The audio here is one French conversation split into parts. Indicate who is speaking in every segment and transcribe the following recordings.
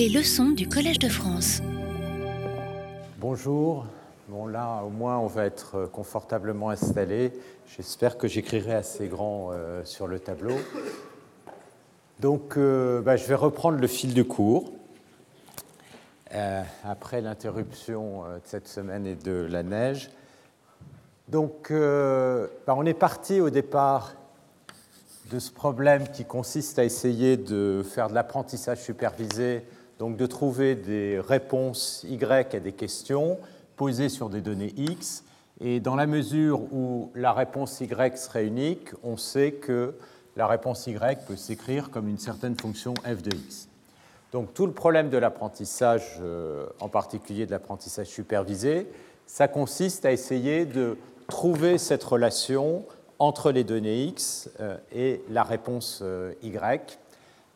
Speaker 1: Les leçons du Collège de France.
Speaker 2: Bonjour. Bon là, au moins, on va être confortablement installé. J'espère que j'écrirai assez grand euh, sur le tableau. Donc, euh, bah, je vais reprendre le fil de cours. Euh, après l'interruption de cette semaine et de la neige. Donc, bah, on est parti au départ de ce problème qui consiste à essayer de faire de l'apprentissage supervisé, donc de trouver des réponses Y à des questions posées sur des données X. Et dans la mesure où la réponse Y serait unique, on sait que la réponse Y peut s'écrire comme une certaine fonction f de x. Donc tout le problème de l'apprentissage, euh, en particulier de l'apprentissage supervisé, ça consiste à essayer de trouver cette relation entre les données x euh, et la réponse euh, y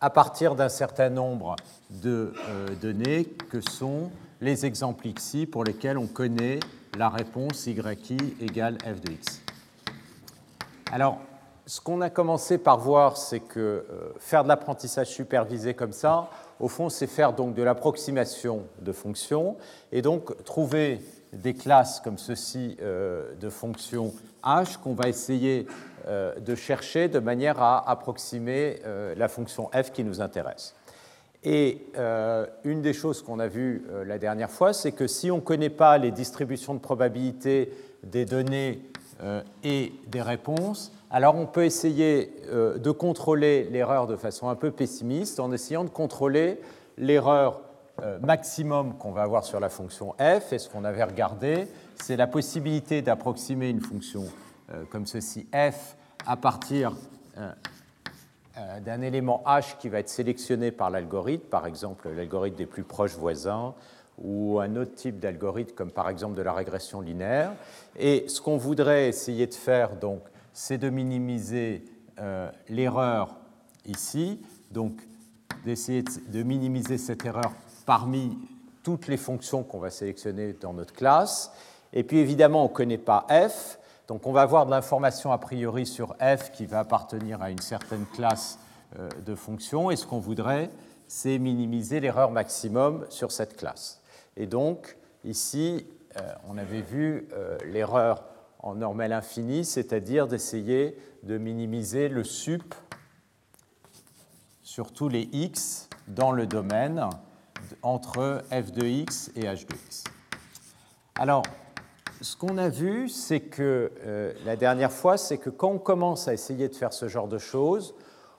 Speaker 2: à partir d'un certain nombre de euh, données que sont les exemples xi pour lesquels on connaît la réponse yi égale f de x. Alors, ce qu'on a commencé par voir, c'est que faire de l'apprentissage supervisé comme ça, au fond, c'est faire donc de l'approximation de fonctions et donc trouver des classes comme ceci de fonctions h qu'on va essayer euh, de chercher de manière à approximer euh, la fonction f qui nous intéresse. Et euh, une des choses qu'on a vues la dernière fois, c'est que si on ne connaît pas les distributions de probabilité des données et des réponses, alors on peut essayer de contrôler l'erreur de façon un peu pessimiste en essayant de contrôler l'erreur maximum qu'on va avoir sur la fonction f. Et ce qu'on avait regardé, c'est la possibilité d'approximer une fonction euh, comme ceci, f à partir euh, euh, d'un élément h qui va être sélectionné par l'algorithme, par exemple l'algorithme des plus proches voisins, ou un autre type d'algorithme comme par exemple de la régression linéaire. Et ce qu'on voudrait essayer de faire, donc, c'est de minimiser l'erreur ici, donc d'essayer de minimiser cette erreur parmi toutes les fonctions qu'on va sélectionner dans notre classe. Et puis évidemment, on ne connaît pas f, donc on va avoir de l'information a priori sur f qui va appartenir à une certaine classe euh, de fonctions, et ce qu'on voudrait, c'est minimiser l'erreur maximum sur cette classe. Et donc, ici, euh, on avait vu euh, l'erreur en normale infinie, c'est-à-dire d'essayer de minimiser le sup sur tous les x dans le domaine entre f de x et h de x. Alors, ce qu'on a vu, c'est que euh, la dernière fois, c'est que quand on commence à essayer de faire ce genre de choses,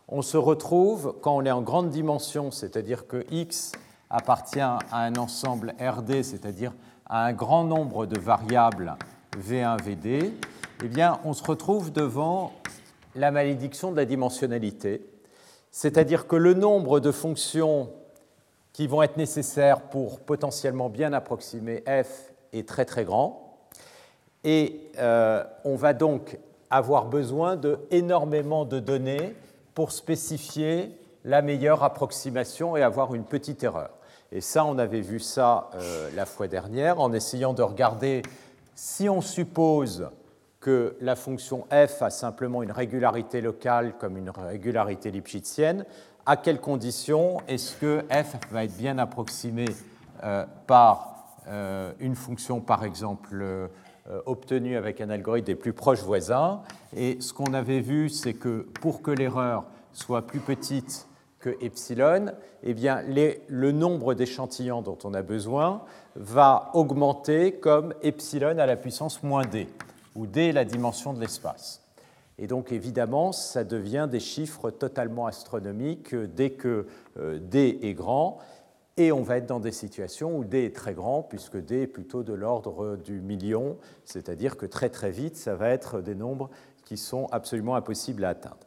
Speaker 2: on se retrouve, quand on est en grande dimension, c'est-à-dire que x appartient à un ensemble RD, c'est-à-dire à un grand nombre de variables V1, VD, eh bien, on se retrouve devant la malédiction de la dimensionnalité, c'est-à-dire que le nombre de fonctions qui vont être nécessaires pour potentiellement bien approximer f est très très grand. Et euh, on va donc avoir besoin de énormément de données pour spécifier la meilleure approximation et avoir une petite erreur. Et ça, on avait vu ça euh, la fois dernière en essayant de regarder si on suppose que la fonction f a simplement une régularité locale comme une régularité lipschitzienne, à quelles conditions est-ce que f va être bien approximé euh, par une fonction, par exemple, euh, obtenu avec un algorithme des plus proches voisins? Et ce qu'on avait vu, c'est que pour que l'erreur soit plus petite que epsilon, eh bien, le nombre d'échantillons dont on a besoin va augmenter comme epsilon à la puissance moins d, où d est la dimension de l'espace. Et donc, évidemment, ça devient des chiffres totalement astronomiques dès que euh, d est grand. Et on va être dans des situations où D est très grand, puisque D est plutôt de l'ordre du million, c'est-à-dire que très très vite, ça va être des nombres qui sont absolument impossibles à atteindre.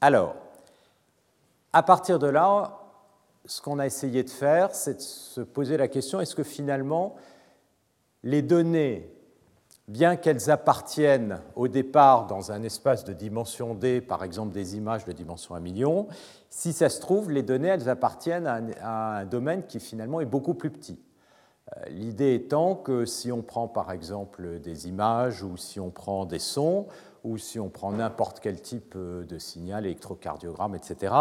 Speaker 2: Alors, à partir de là, ce qu'on a essayé de faire, c'est de se poser la question, est-ce que finalement, les données bien qu'elles appartiennent au départ dans un espace de dimension D, par exemple des images de dimension 1 million, si ça se trouve, les données, elles appartiennent à un, domaine qui finalement est beaucoup plus petit. L'idée étant que si on prend par exemple des images ou si on prend des sons, ou si on prend n'importe quel type euh, de signal, électrocardiogramme, etc.,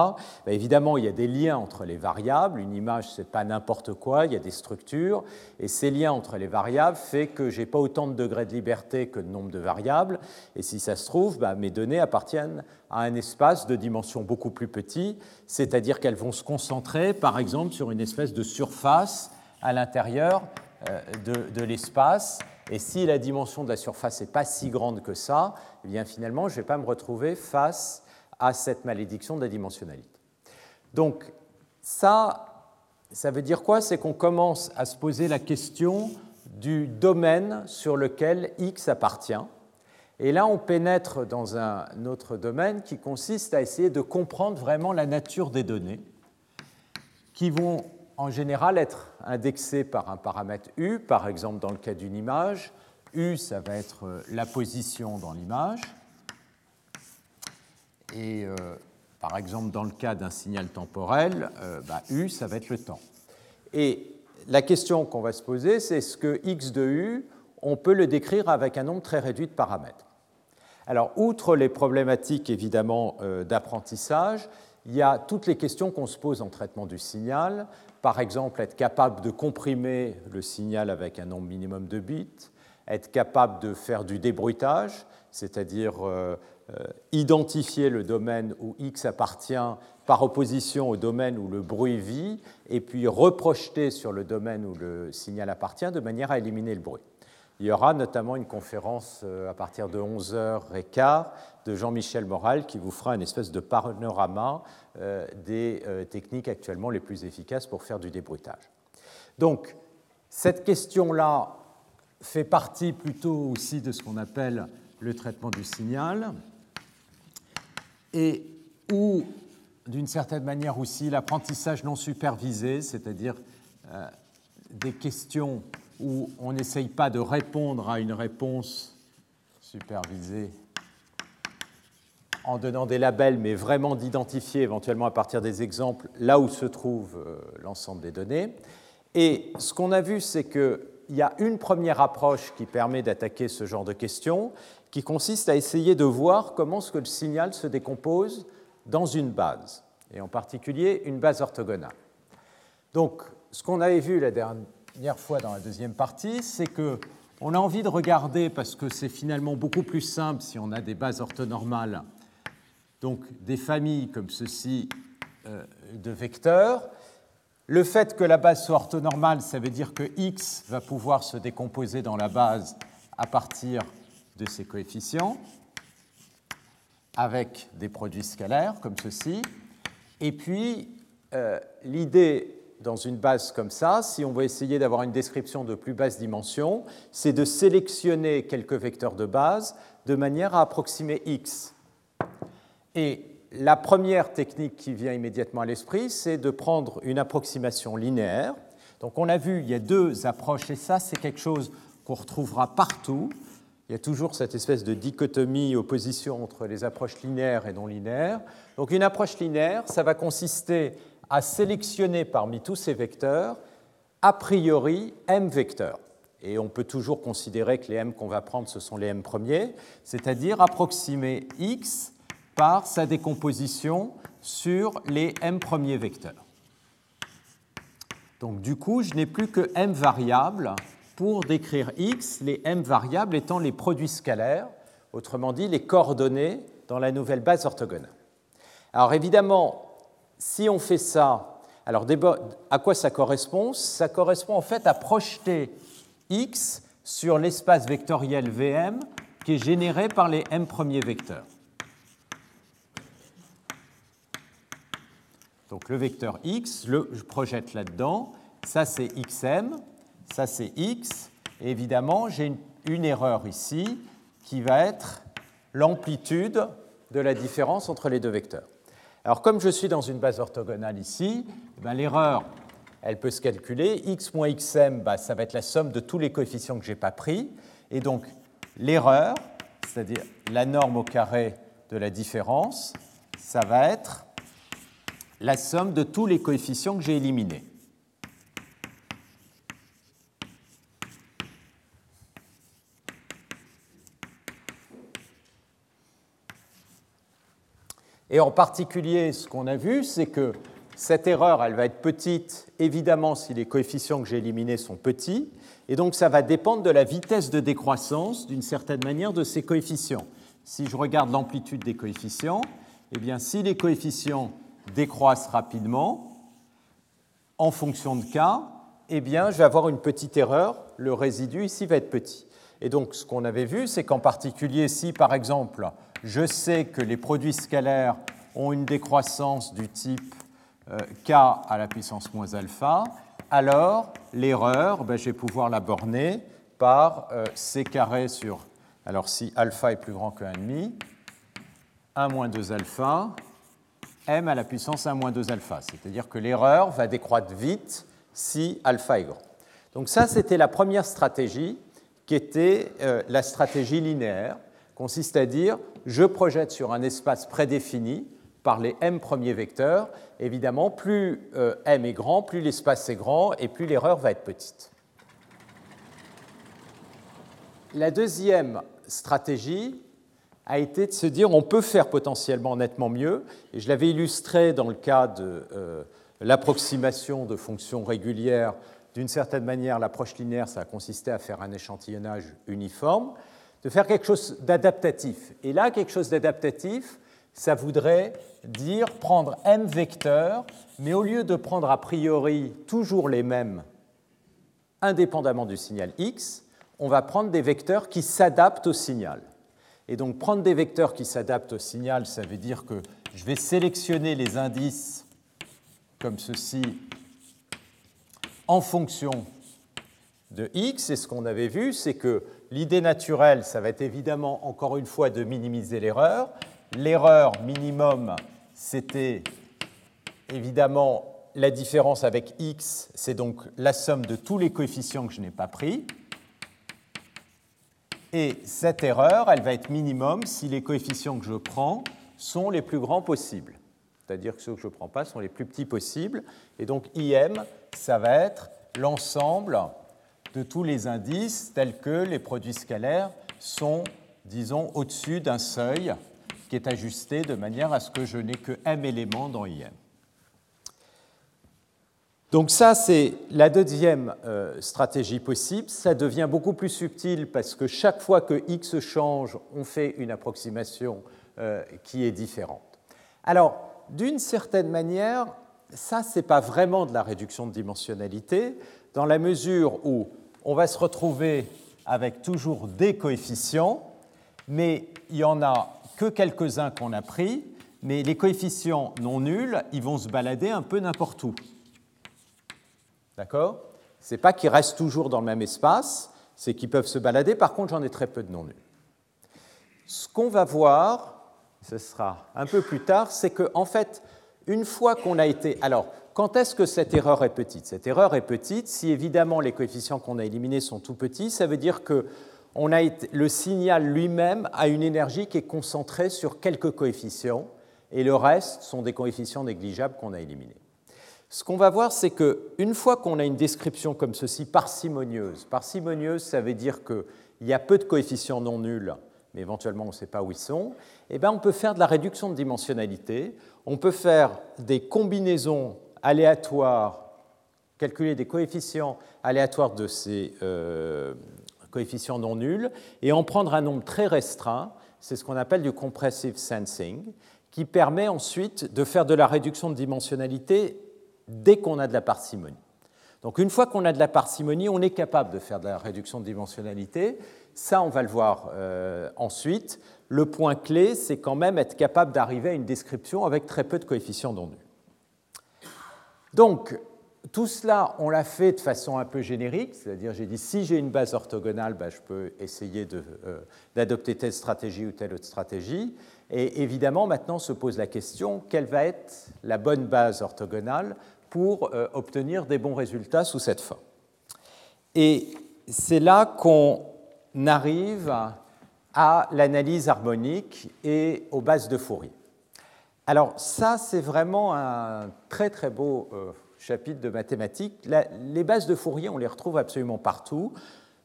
Speaker 2: ben, évidemment, il y a des liens entre les variables. Une image, ce n'est pas n'importe quoi, il y a des structures. Et ces liens entre les variables fait que je n'ai pas autant de degrés de liberté que de nombre de variables. Et si ça se trouve, ben, mes données appartiennent à un espace de dimension beaucoup plus petit, c'est-à-dire qu'elles vont se concentrer, par exemple, sur une espèce de surface à l'intérieur euh, de, l'espace. Et si la dimension de la surface n'est pas si grande que ça, eh bien finalement, je ne vais pas me retrouver face à cette malédiction de la dimensionnalité. Donc ça, ça veut dire quoi? C'est qu'on commence à se poser la question du domaine sur lequel X appartient. Et là, on pénètre dans un autre domaine qui consiste à essayer de comprendre vraiment la nature des données qui vont en général être indexé par un paramètre U, par exemple dans le cas d'une image. U, ça va être euh, la position dans l'image. Et euh, par exemple, dans le cas d'un signal temporel, euh, bah, U, ça va être le temps. Et la question qu'on va se poser, c'est est-ce que x de U, on peut le décrire avec un nombre très réduit de paramètres Alors, outre les problématiques évidemment d'apprentissage, il y a toutes les questions qu'on se pose en traitement du signal, par exemple être capable de comprimer le signal avec un nombre minimum de bits, être capable de faire du débruitage, c'est-à-dire euh, euh, identifier le domaine où X appartient par opposition au domaine où le bruit vit, et puis reprojeter sur le domaine où le signal appartient de manière à éliminer le bruit. Il y aura notamment une conférence euh, à partir de 11h15 de Jean-Michel Moral qui vous fera une espèce de panorama euh, des euh, techniques actuellement les plus efficaces pour faire du débruitage. Donc, cette question-là fait partie plutôt aussi de ce qu'on appelle le traitement du signal et où, d'une certaine manière aussi, l'apprentissage non supervisé, c'est-à-dire des questions où on n'essaye pas de répondre à une réponse supervisée en donnant des labels, mais vraiment d'identifier éventuellement à partir des exemples là où se trouve euh, l'ensemble des données. Et ce qu'on a vu, c'est qu'il y a une première approche qui permet d'attaquer ce genre de questions, qui consiste à essayer de voir comment ce que le signal se décompose dans une base, et en particulier une base orthogonale. Donc, ce qu'on avait vu la dernière dernière fois dans la deuxième partie, c'est que on a envie de regarder, parce que c'est finalement beaucoup plus simple si on a des bases orthonormales, donc des familles comme ceci euh, de vecteurs. Le fait que la base soit orthonormale, ça veut dire que x va pouvoir se décomposer dans la base à partir de ses coefficients, avec des produits scalaires comme ceci. Et puis, euh, l'idée dans une base comme ça, si on veut essayer d'avoir une description de plus basse dimension, c'est de sélectionner quelques vecteurs de base de manière à approximer x. Et la première technique qui vient immédiatement à l'esprit, c'est de prendre une approximation linéaire. Donc on a vu, il y a deux approches, et ça c'est quelque chose qu'on retrouvera partout. Il y a toujours cette espèce de dichotomie, opposition entre les approches linéaires et non linéaires. Donc une approche linéaire, ça va consister à sélectionner parmi tous ces vecteurs, a priori, m vecteurs. Et on peut toujours considérer que les m qu'on va prendre, ce sont les m premiers, c'est-à-dire approximer x par sa décomposition sur les m premiers vecteurs. Donc du coup, je n'ai plus que m variables pour décrire x, les m variables étant les produits scalaires, autrement dit les coordonnées dans la nouvelle base orthogonale. Alors évidemment, si on fait ça, alors à quoi ça correspond? Ça correspond en fait à projeter x sur l'espace vectoriel VM qui est généré par les m premiers vecteurs. Donc le vecteur x, je projette là-dedans, ça c'est xm, ça c'est x, et évidemment j'ai une erreur ici qui va être l'amplitude de la différence entre les deux vecteurs. Alors comme je suis dans une base orthogonale ici, eh ben, l'erreur, elle peut se calculer. x moins xm, bah, ça va être la somme de tous les coefficients que je n'ai pas pris. Et donc l'erreur, c'est-à-dire la norme au carré de la différence, ça va être la somme de tous les coefficients que j'ai éliminés. Et en particulier, ce qu'on a vu, c'est que cette erreur, elle va être petite, évidemment, si les coefficients que j'ai éliminés sont petits, et donc ça va dépendre de la vitesse de décroissance, d'une certaine manière, de ces coefficients. Si je regarde l'amplitude des coefficients, eh bien, si les coefficients décroissent rapidement, en fonction de k, eh bien, je vais avoir une petite erreur, le résidu ici va être petit. Et donc, ce qu'on avait vu, c'est qu'en particulier, si par exemple, je sais que les produits scalaires ont une décroissance du type euh, k à la puissance moins alpha, alors l'erreur, ben, je vais pouvoir la borner par euh, c carré sur, alors si alpha est plus grand que 1,5, 1 moins 2 alpha, m à la puissance 1 moins 2 alpha. C'est-à-dire que l'erreur va décroître vite si alpha est grand. Donc ça, c'était la première stratégie qui était euh, la stratégie linéaire, consiste à dire je projette sur un espace prédéfini par les m premiers vecteurs. Évidemment, plus euh, m est grand, plus l'espace est grand et plus l'erreur va être petite. La deuxième stratégie a été de se dire on peut faire potentiellement nettement mieux, et je l'avais illustré dans le cas de euh, l'approximation de fonctions régulières. D'une certaine manière, l'approche linéaire, ça a consisté à faire un échantillonnage uniforme, de faire quelque chose d'adaptatif. Et là, quelque chose d'adaptatif, ça voudrait dire prendre m vecteurs, mais au lieu de prendre a priori toujours les mêmes indépendamment du signal x, on va prendre des vecteurs qui s'adaptent au signal. Et donc prendre des vecteurs qui s'adaptent au signal, ça veut dire que je vais sélectionner les indices comme ceci en fonction de x. Et ce qu'on avait vu, c'est que l'idée naturelle, ça va être évidemment encore une fois de minimiser l'erreur. L'erreur minimum, c'était évidemment la différence avec x, c'est donc la somme de tous les coefficients que je n'ai pas pris. Et cette erreur, elle va être minimum si les coefficients que je prends sont les plus grands possibles. C'est-à-dire que ceux que je ne prends pas sont les plus petits possibles. Et donc IM, ça va être l'ensemble de tous les indices tels que les produits scalaires sont, disons, au-dessus d'un seuil qui est ajusté de manière à ce que je n'ai que m éléments dans IM. Donc ça, c'est la deuxième euh, stratégie possible. Ça devient beaucoup plus subtil parce que chaque fois que x change, on fait une approximation euh, qui est différente. Alors, d'une certaine manière, ça, ce n'est pas vraiment de la réduction de dimensionnalité, dans la mesure où on va se retrouver avec toujours des coefficients, mais il y en a que quelques-uns qu'on a pris, mais les coefficients non nuls, ils vont se balader un peu n'importe où. D'accord? Ce n'est pas qu'ils restent toujours dans le même espace, c'est qu'ils peuvent se balader. Par contre, j'en ai très peu de non nuls. Ce qu'on va voir, ce sera un peu plus tard, c'est qu'en en fait, une fois qu'on a été... Alors, quand est-ce que cette erreur est petite? Cette erreur est petite si évidemment les coefficients qu'on a éliminés sont tout petits, ça veut dire que le signal lui-même a une énergie qui est concentrée sur quelques coefficients, et le reste sont des coefficients négligeables qu'on a éliminés. Ce qu'on va voir, c'est qu'une fois qu'on a une description comme ceci, parcimonieuse, parcimonieuse, ça veut dire qu'il y a peu de coefficients non nuls, mais éventuellement on ne sait pas où ils sont, eh bien, on peut faire de la réduction de dimensionnalité, on peut faire des combinaisons aléatoires, calculer des coefficients aléatoires de ces euh, coefficients non nuls, et en prendre un nombre très restreint, c'est ce qu'on appelle du compressive sensing, qui permet ensuite de faire de la réduction de dimensionnalité dès qu'on a de la parcimonie. Donc une fois qu'on a de la parcimonie, on est capable de faire de la réduction de dimensionnalité. Ça, on va le voir euh, ensuite. Le point clé, c'est quand même être capable d'arriver à une description avec très peu de coefficients non nuls. Donc, tout cela, on l'a fait de façon un peu générique, c'est-à-dire j'ai dit si j'ai une base orthogonale, ben, je peux essayer euh, d'adopter telle stratégie ou telle autre stratégie. Et évidemment, maintenant se pose la question quelle va être la bonne base orthogonale pour euh, obtenir des bons résultats sous cette forme? Et c'est là qu'on arrive à l'analyse harmonique et aux bases de Fourier. Alors ça, c'est vraiment un très très beau euh, chapitre de mathématiques. les bases de Fourier, on les retrouve absolument partout.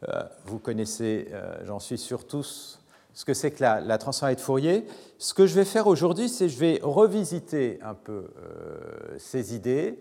Speaker 2: Euh, vous connaissez, euh, j'en suis sûr tous, ce que c'est que la, la transformée de Fourier. Ce que je vais faire aujourd'hui, c'est je vais revisiter un peu ces idées,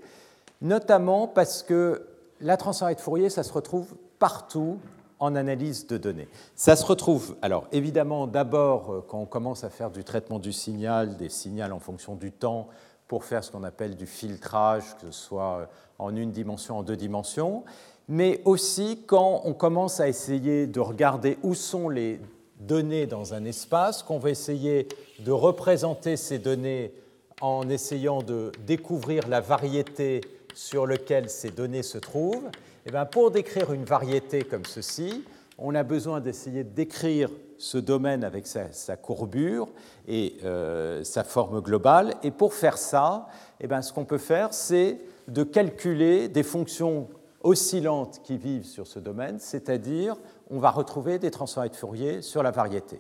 Speaker 2: notamment parce que la transformée de Fourier, ça se retrouve partout en analyse de données. Ça se retrouve, alors évidemment, d'abord euh, quand on commence à faire du traitement du signal, des signaux en fonction du temps, pour faire ce qu'on appelle du filtrage, que ce soit euh, en une dimension, en deux dimensions, mais aussi quand on commence à essayer de regarder où sont les données dans un espace, qu'on va essayer de représenter ces données en essayant de découvrir la variété sur laquelle ces données se trouvent, eh bien pour décrire une variété comme ceci, on a besoin d'essayer de décrire ce domaine avec sa, courbure et euh, sa forme globale. Et pour faire ça, eh bien, ce qu'on peut faire, c'est de calculer des fonctions oscillantes qui vivent sur ce domaine, c'est-à-dire on va retrouver des transformées de Fourier sur la variété.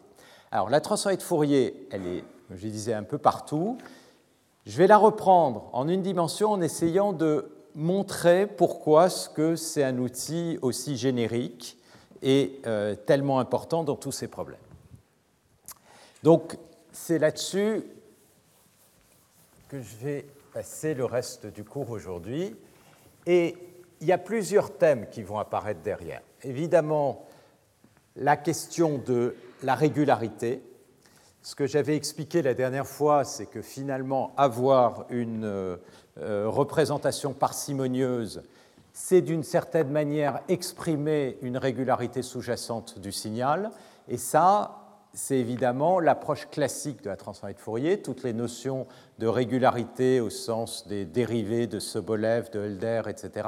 Speaker 2: Alors la transformée de Fourier, elle est, je disais, un peu partout. Je vais la reprendre en une dimension en essayant de montrer pourquoi ce que c'est un outil aussi générique et euh, tellement important dans tous ces problèmes. Donc c'est là-dessus que je vais passer le reste du cours aujourd'hui. Et il y a plusieurs thèmes qui vont apparaître derrière. Évidemment, la question de la régularité. Ce que j'avais expliqué la dernière fois, c'est que finalement, avoir une euh, représentation parcimonieuse, c'est d'une certaine manière exprimer une régularité sous-jacente du signal. Et ça, c'est évidemment l'approche classique de la transformée de Fourier. Toutes les notions de régularité au sens des dérivés de Sobolev, de Helder, etc.,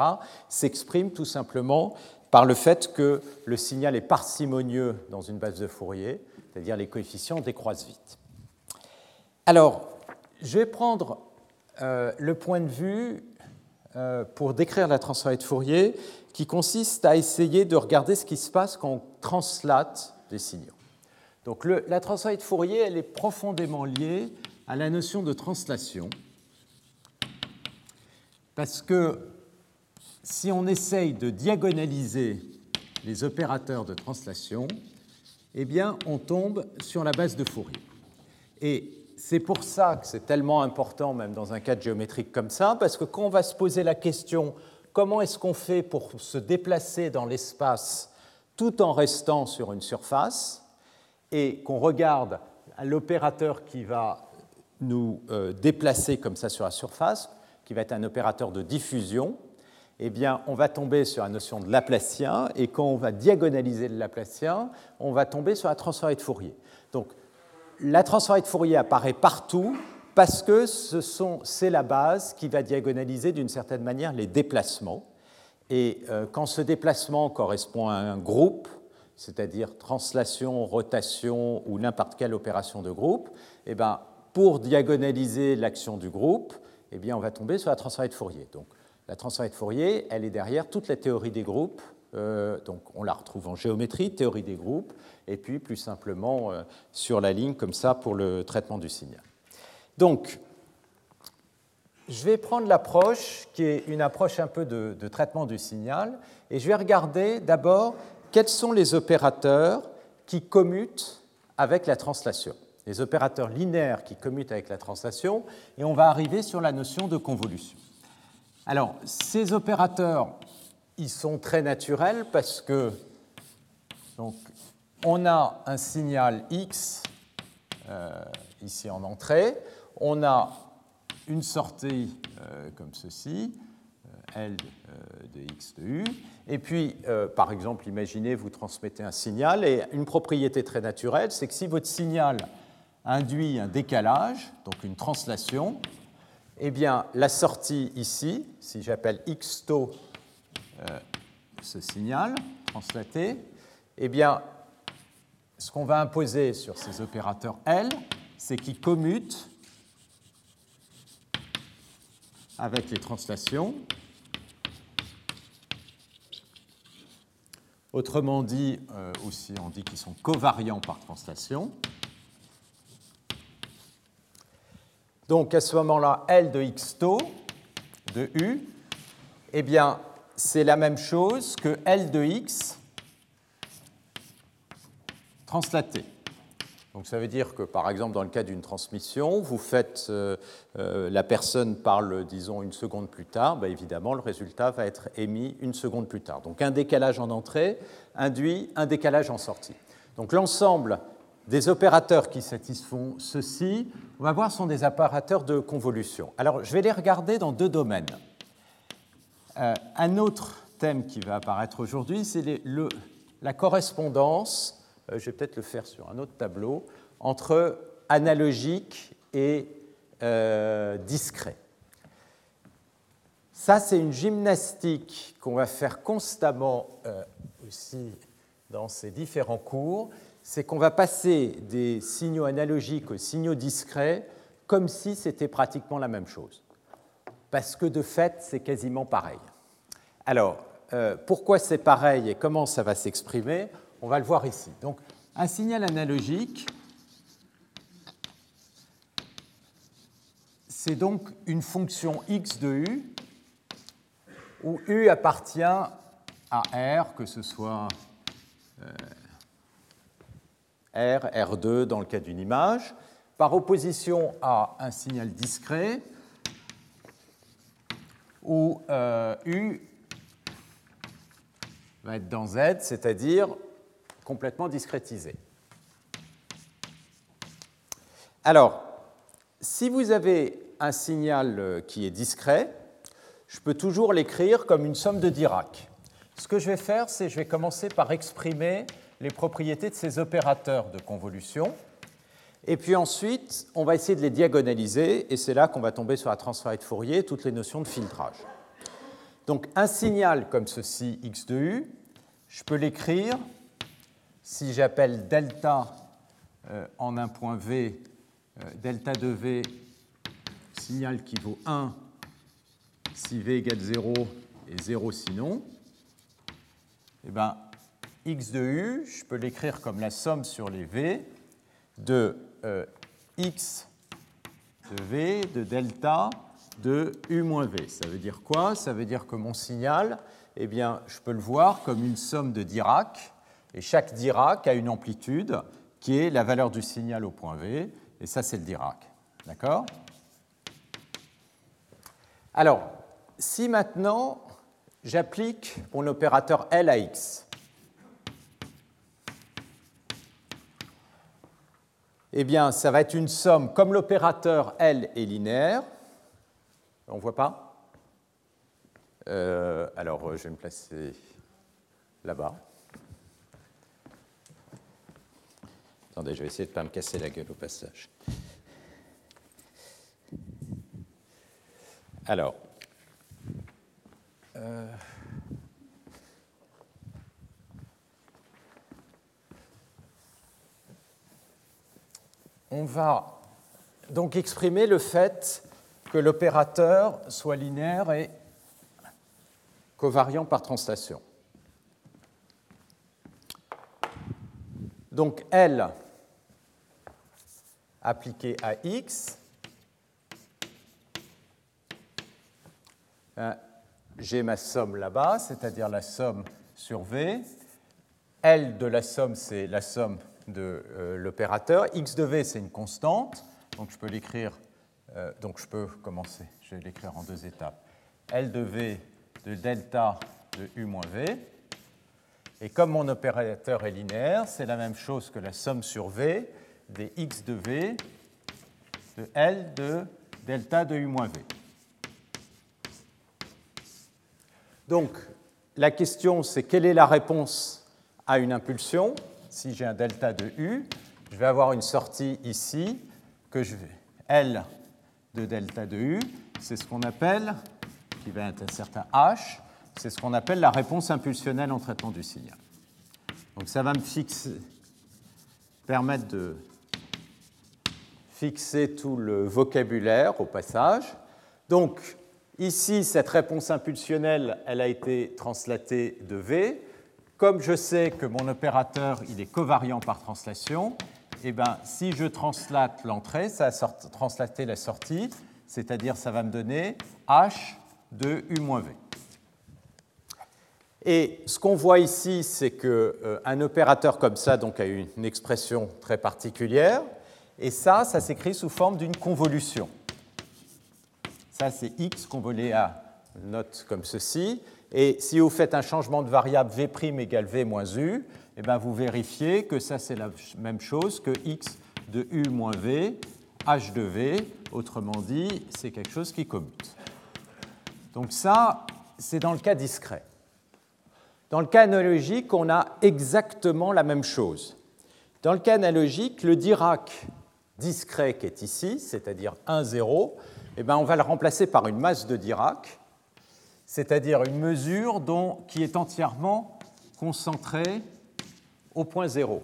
Speaker 2: s'expriment tout simplement par le fait que le signal est parcimonieux dans une base de Fourier, c'est-à-dire les coefficients décroissent vite. Alors, je vais prendre euh, le point de vue euh, pour décrire la transformée de Fourier qui consiste à essayer de regarder ce qui se passe quand on translate des signaux. Donc la transformée de Fourier, elle est profondément liée à la notion de translation, parce que si on essaye de diagonaliser les opérateurs de translation, eh bien, on tombe sur la base de Fourier. Et c'est pour ça que c'est tellement important, même dans un cadre géométrique comme ça, parce que quand on va se poser la question comment est-ce qu'on fait pour se déplacer dans l'espace tout en restant sur une surface, et qu'on regarde l'opérateur qui va nous euh, déplacer comme ça sur la surface, qui va être un opérateur de diffusion, eh bien, on va tomber sur la notion de Laplacien, et quand on va diagonaliser le Laplacien, on va tomber sur la transformée de Fourier. Donc, la transformée de Fourier apparaît partout parce que c'est la base qui va diagonaliser d'une certaine manière les déplacements. Et euh, quand ce déplacement correspond à un groupe, c'est-à-dire translation, rotation ou n'importe quelle opération de groupe, eh bien, pour diagonaliser l'action du groupe, eh bien, on va tomber sur la transformée de Fourier. Donc, la transformée de Fourier, elle est derrière toute la théorie des groupes. Euh, donc, on la retrouve en géométrie, théorie des groupes, et puis plus simplement euh, sur la ligne comme ça pour le traitement du signal. Donc, je vais prendre l'approche qui est une approche un peu de, traitement du signal, et je vais regarder d'abord quels sont les opérateurs qui commutent avec la translation Les opérateurs linéaires qui commutent avec la translation, et on va arriver sur la notion de convolution. Alors, ces opérateurs, ils sont très naturels parce que donc, on a un signal X euh, ici en entrée, on a une sortie euh, comme ceci, euh, L de X de U, et puis, par exemple, imaginez, vous transmettez un signal, et une propriété très naturelle, c'est que si votre signal induit un décalage, donc une translation, eh bien, la sortie ici, si j'appelle x tau euh, ce signal translaté, eh bien, ce qu'on va imposer sur ces opérateurs L, c'est qu'ils commutent avec les translations Autrement dit, euh, aussi on dit qu'ils sont covariants par translation. Donc à ce moment-là, L de x tau de U, eh bien, c'est la même chose que L de x translaté. Donc ça veut dire que, par exemple, dans le cas d'une transmission, vous faites, euh, euh, la personne parle, disons, une seconde plus tard, ben, évidemment, le résultat va être émis une seconde plus tard. Donc un décalage en entrée induit un décalage en sortie. Donc l'ensemble des opérateurs qui satisfont ceci, on va voir, sont des opérateurs de convolution. Alors je vais les regarder dans deux domaines. Euh, un autre thème qui va apparaître aujourd'hui, c'est la correspondance je vais peut-être le faire sur un autre tableau, entre analogique et euh, discret. Ça, c'est une gymnastique qu'on va faire constamment euh, aussi dans ces différents cours. C'est qu'on va passer des signaux analogiques aux signaux discrets comme si c'était pratiquement la même chose. Parce que de fait, c'est quasiment pareil. Alors, pourquoi c'est pareil et comment ça va s'exprimer? On va le voir ici. Donc, un signal analogique, c'est donc une fonction x de u, où u appartient à R, que ce soit euh, R, R2 dans le cas d'une image, par opposition à un signal discret, où euh, U va être dans Z, c'est-à-dire complètement discrétisé. Alors, si vous avez un signal euh, qui est discret, je peux toujours l'écrire comme une somme de Dirac. Ce que je vais faire, c'est je vais commencer par exprimer les propriétés de ces opérateurs de convolution. Et puis ensuite, on va essayer de les diagonaliser, et c'est là qu'on va tomber sur la transformée de Fourier, toutes les notions de filtrage. Donc un signal comme ceci, x de u, je peux l'écrire si j'appelle delta euh, en un point V, euh, delta de V, signal qui vaut 1 si V égale 0 et 0 sinon, eh bien, x de u, je peux l'écrire comme la somme sur les V de euh, x de V de delta de u moins V. Ça veut dire quoi? Ça veut dire que mon signal, eh bien, je peux le voir comme une somme de Dirac et chaque Dirac a une amplitude qui est la valeur du signal au point V, et ça c'est le Dirac. D'accord? Alors, si maintenant j'applique mon opérateur L à X, eh bien, ça va être une somme, comme l'opérateur L est linéaire, on ne voit pas? Euh, Alors, je vais me placer là-bas. Attendez, je vais essayer de ne pas me casser la gueule au passage. Alors, euh, on va donc exprimer le fait que l'opérateur soit linéaire et covariant par translation. Donc L appliqué à x, hein, j'ai ma somme là-bas, c'est-à-dire la somme sur V. L de la somme, c'est la somme de euh, l'opérateur. x de V, c'est une constante, donc je peux l'écrire, euh, donc je peux commencer, je vais l'écrire en deux étapes. L de V de delta de U moins V. Et comme mon opérateur est linéaire, c'est la même chose que la somme sur V, des x de v de L de delta de U moins V. Donc, la question, c'est quelle est la réponse à une impulsion? Si j'ai un delta de U, je vais avoir une sortie ici que je vais L de delta de U, c'est ce qu'on appelle, qui va être un certain H, c'est ce qu'on appelle la réponse impulsionnelle en traitement du signal. Donc ça va me fixer, permettre de fixer tout le vocabulaire au passage. Donc, ici, cette réponse impulsionnelle, elle a été translatée de V. Comme je sais que mon opérateur, il est covariant par translation, eh ben, si je translate l'entrée, ça va translater la sortie, c'est-à-dire ça va me donner H de U moins V. Et ce qu'on voit ici, c'est qu'un euh, opérateur comme ça donc, a une expression très particulière, et ça, ça s'écrit sous forme d'une convolution. Ça, c'est x convolé à note comme ceci. Et si vous faites un changement de variable v' égale v moins u, eh bien vous vérifiez que ça, c'est la même chose que x de u moins v, h de v. Autrement dit, c'est quelque chose qui commute. Donc ça, c'est dans le cas discret. Dans le cas analogique, on a exactement la même chose. Dans le cas analogique, le Dirac discret qui est ici, c'est-à-dire 1, 0, eh bien, on va le remplacer par une masse de Dirac, c'est-à-dire une mesure dont, qui est entièrement concentrée au point 0.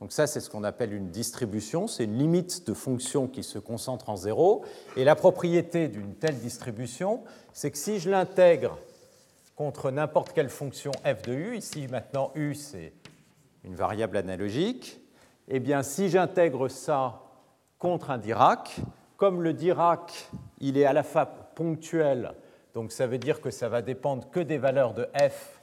Speaker 2: Donc ça, c'est ce qu'on appelle une distribution, c'est une limite de fonction qui se concentre en 0. Et la propriété d'une telle distribution, c'est que si je l'intègre contre n'importe quelle fonction f de u, ici maintenant u c'est une variable analogique, eh bien si j'intègre ça contre un Dirac. Comme le Dirac, il est à la fois ponctuel, donc ça veut dire que ça va dépendre que des valeurs de f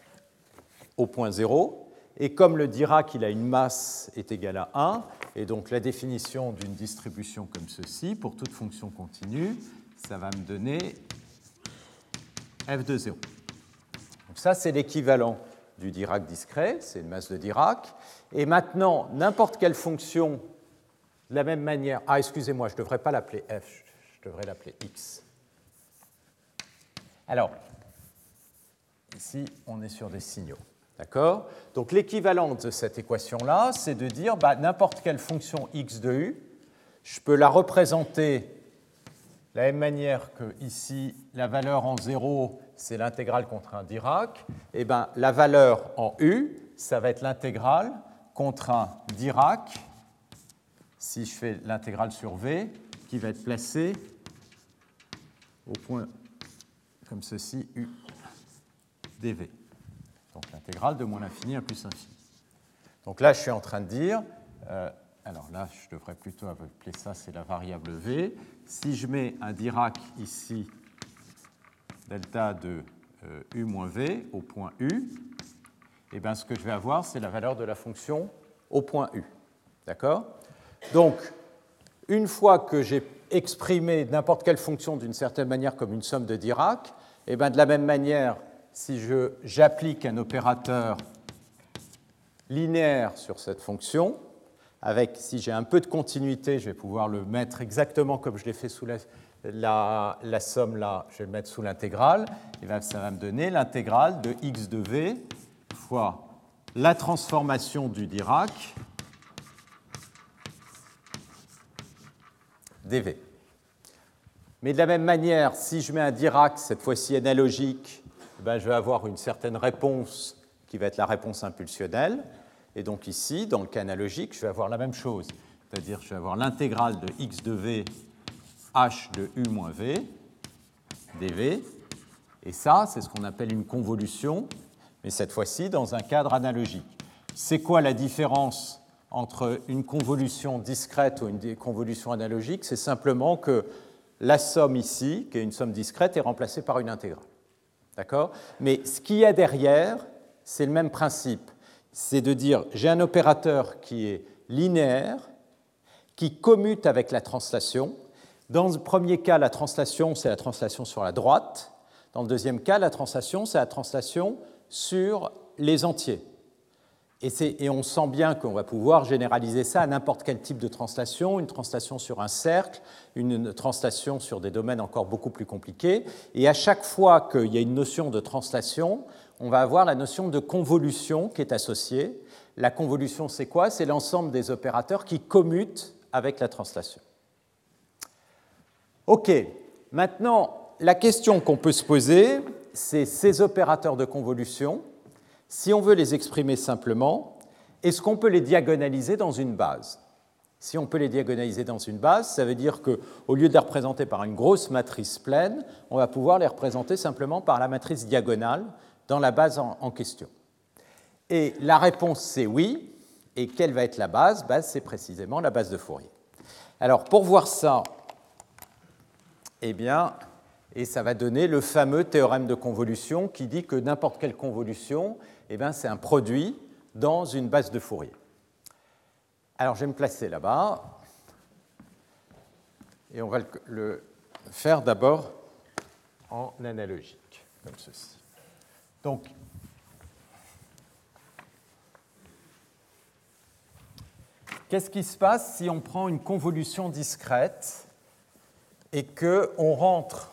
Speaker 2: au point 0. Et comme le Dirac, il a une masse est égale à 1, et donc la définition d'une distribution comme ceci, pour toute fonction continue, ça va me donner f de 0. Donc ça, c'est l'équivalent du Dirac discret, c'est une masse de Dirac. Et maintenant, n'importe quelle fonction de la même manière, ah excusez-moi, je ne devrais pas l'appeler f, je devrais l'appeler x. Alors, ici, on est sur des signaux. D'accord? Donc l'équivalent de cette équation-là, c'est de dire bah, n'importe quelle fonction x de u, je peux la représenter de la même manière que ici, la valeur en 0, c'est l'intégrale contre un Dirac. Et eh bien, la valeur en u, ça va être l'intégrale contre un Dirac si je fais l'intégrale sur V, qui va être placée au point comme ceci, U dV. Donc l'intégrale de moins l'infini à plus infini. Donc là, je suis en train de dire, euh, alors là, je devrais plutôt appeler ça, c'est la variable V. Si je mets un Dirac ici, delta de euh, U moins V au point U, et eh bien ce que je vais avoir, c'est la valeur de la fonction au point U. D'accord? Donc, une fois que j'ai exprimé n'importe quelle fonction d'une certaine manière comme une somme de Dirac, eh bien de la même manière, si j'applique un opérateur linéaire sur cette fonction, avec, si j'ai un peu de continuité, je vais pouvoir le mettre exactement comme je l'ai fait sous la, la, somme là, je vais le mettre sous l'intégrale, et bien ça va me donner l'intégrale de x de v fois la transformation du Dirac dV. Mais de la même manière, si je mets un Dirac, cette fois-ci analogique, eh ben je vais avoir une certaine réponse qui va être la réponse impulsionnelle. Et donc ici, dans le cas analogique, je vais avoir la même chose. C'est-à-dire je vais avoir l'intégrale de x de v h de u moins v dv. Et ça, c'est ce qu'on appelle une convolution, mais cette fois-ci dans un cadre analogique. C'est quoi la différence entre une convolution discrète ou une convolution analogique, c'est simplement que la somme ici, qui est une somme discrète, est remplacée par une intégrale. D'accord? Mais ce qu'il y a derrière, c'est le même principe. C'est de dire j'ai un opérateur qui est linéaire, qui commute avec la translation. Dans le premier cas, la translation, c'est la translation sur la droite. Dans le deuxième cas, la translation, c'est la translation sur les entiers. Et, on sent bien qu'on va pouvoir généraliser ça à n'importe quel type de translation, une translation sur un cercle, une translation sur des domaines encore beaucoup plus compliqués. Et à chaque fois qu'il y a une notion de translation, on va avoir la notion de convolution qui est associée. La convolution, c'est quoi? C'est l'ensemble des opérateurs qui commutent avec la translation. OK, maintenant, la question qu'on peut se poser, c'est ces opérateurs de convolution si on veut les exprimer simplement, est-ce qu'on peut les diagonaliser dans une base? Si on peut les diagonaliser dans une base, ça veut dire qu'au lieu de les représenter par une grosse matrice pleine, on va pouvoir les représenter simplement par la matrice diagonale dans la base en, question. Et la réponse, c'est oui. Et quelle va être la base? Base, C'est précisément la base de Fourier. Alors, pour voir ça, eh bien, et ça va donner le fameux théorème de convolution qui dit que n'importe quelle convolution, eh ben, c'est un produit dans une base de Fourier. Alors je vais me placer là-bas et on va le faire d'abord en analogique, comme ceci. Donc, qu'est-ce qui se passe si on prend une convolution discrète et qu'on rentre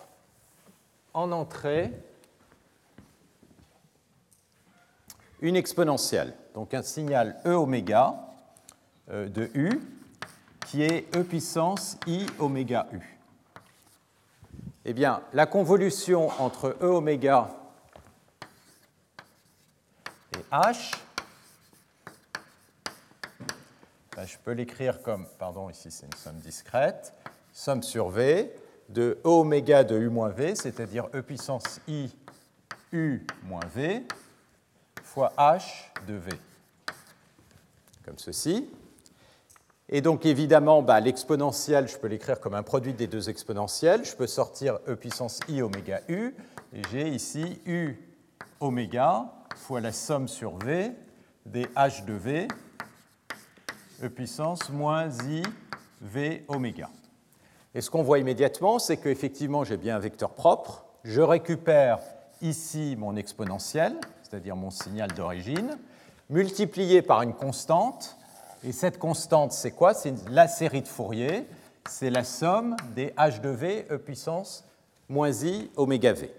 Speaker 2: en entrée une exponentielle, donc un signal E oméga euh, de U qui est E puissance I oméga U. Eh bien, la convolution entre E oméga et H, ben, je peux l'écrire comme, pardon, ici c'est une somme discrète, somme sur V de E oméga de U moins V, c'est-à-dire E puissance I U moins V, fois H de V. Comme ceci. Et donc évidemment, bah, l'exponentielle, je peux l'écrire comme un produit des deux exponentielles. Je peux sortir e puissance i oméga u. Et j'ai ici u oméga fois la somme sur v des h de v, e puissance moins i v oméga. Et ce qu'on voit immédiatement, c'est qu'effectivement, j'ai bien un vecteur propre. Je récupère ici mon exponentielle, c'est-à-dire mon signal d'origine, multiplié par une constante et cette constante, c'est quoi? C'est la série de Fourier, c'est la somme des h de v e puissance moins i oméga v.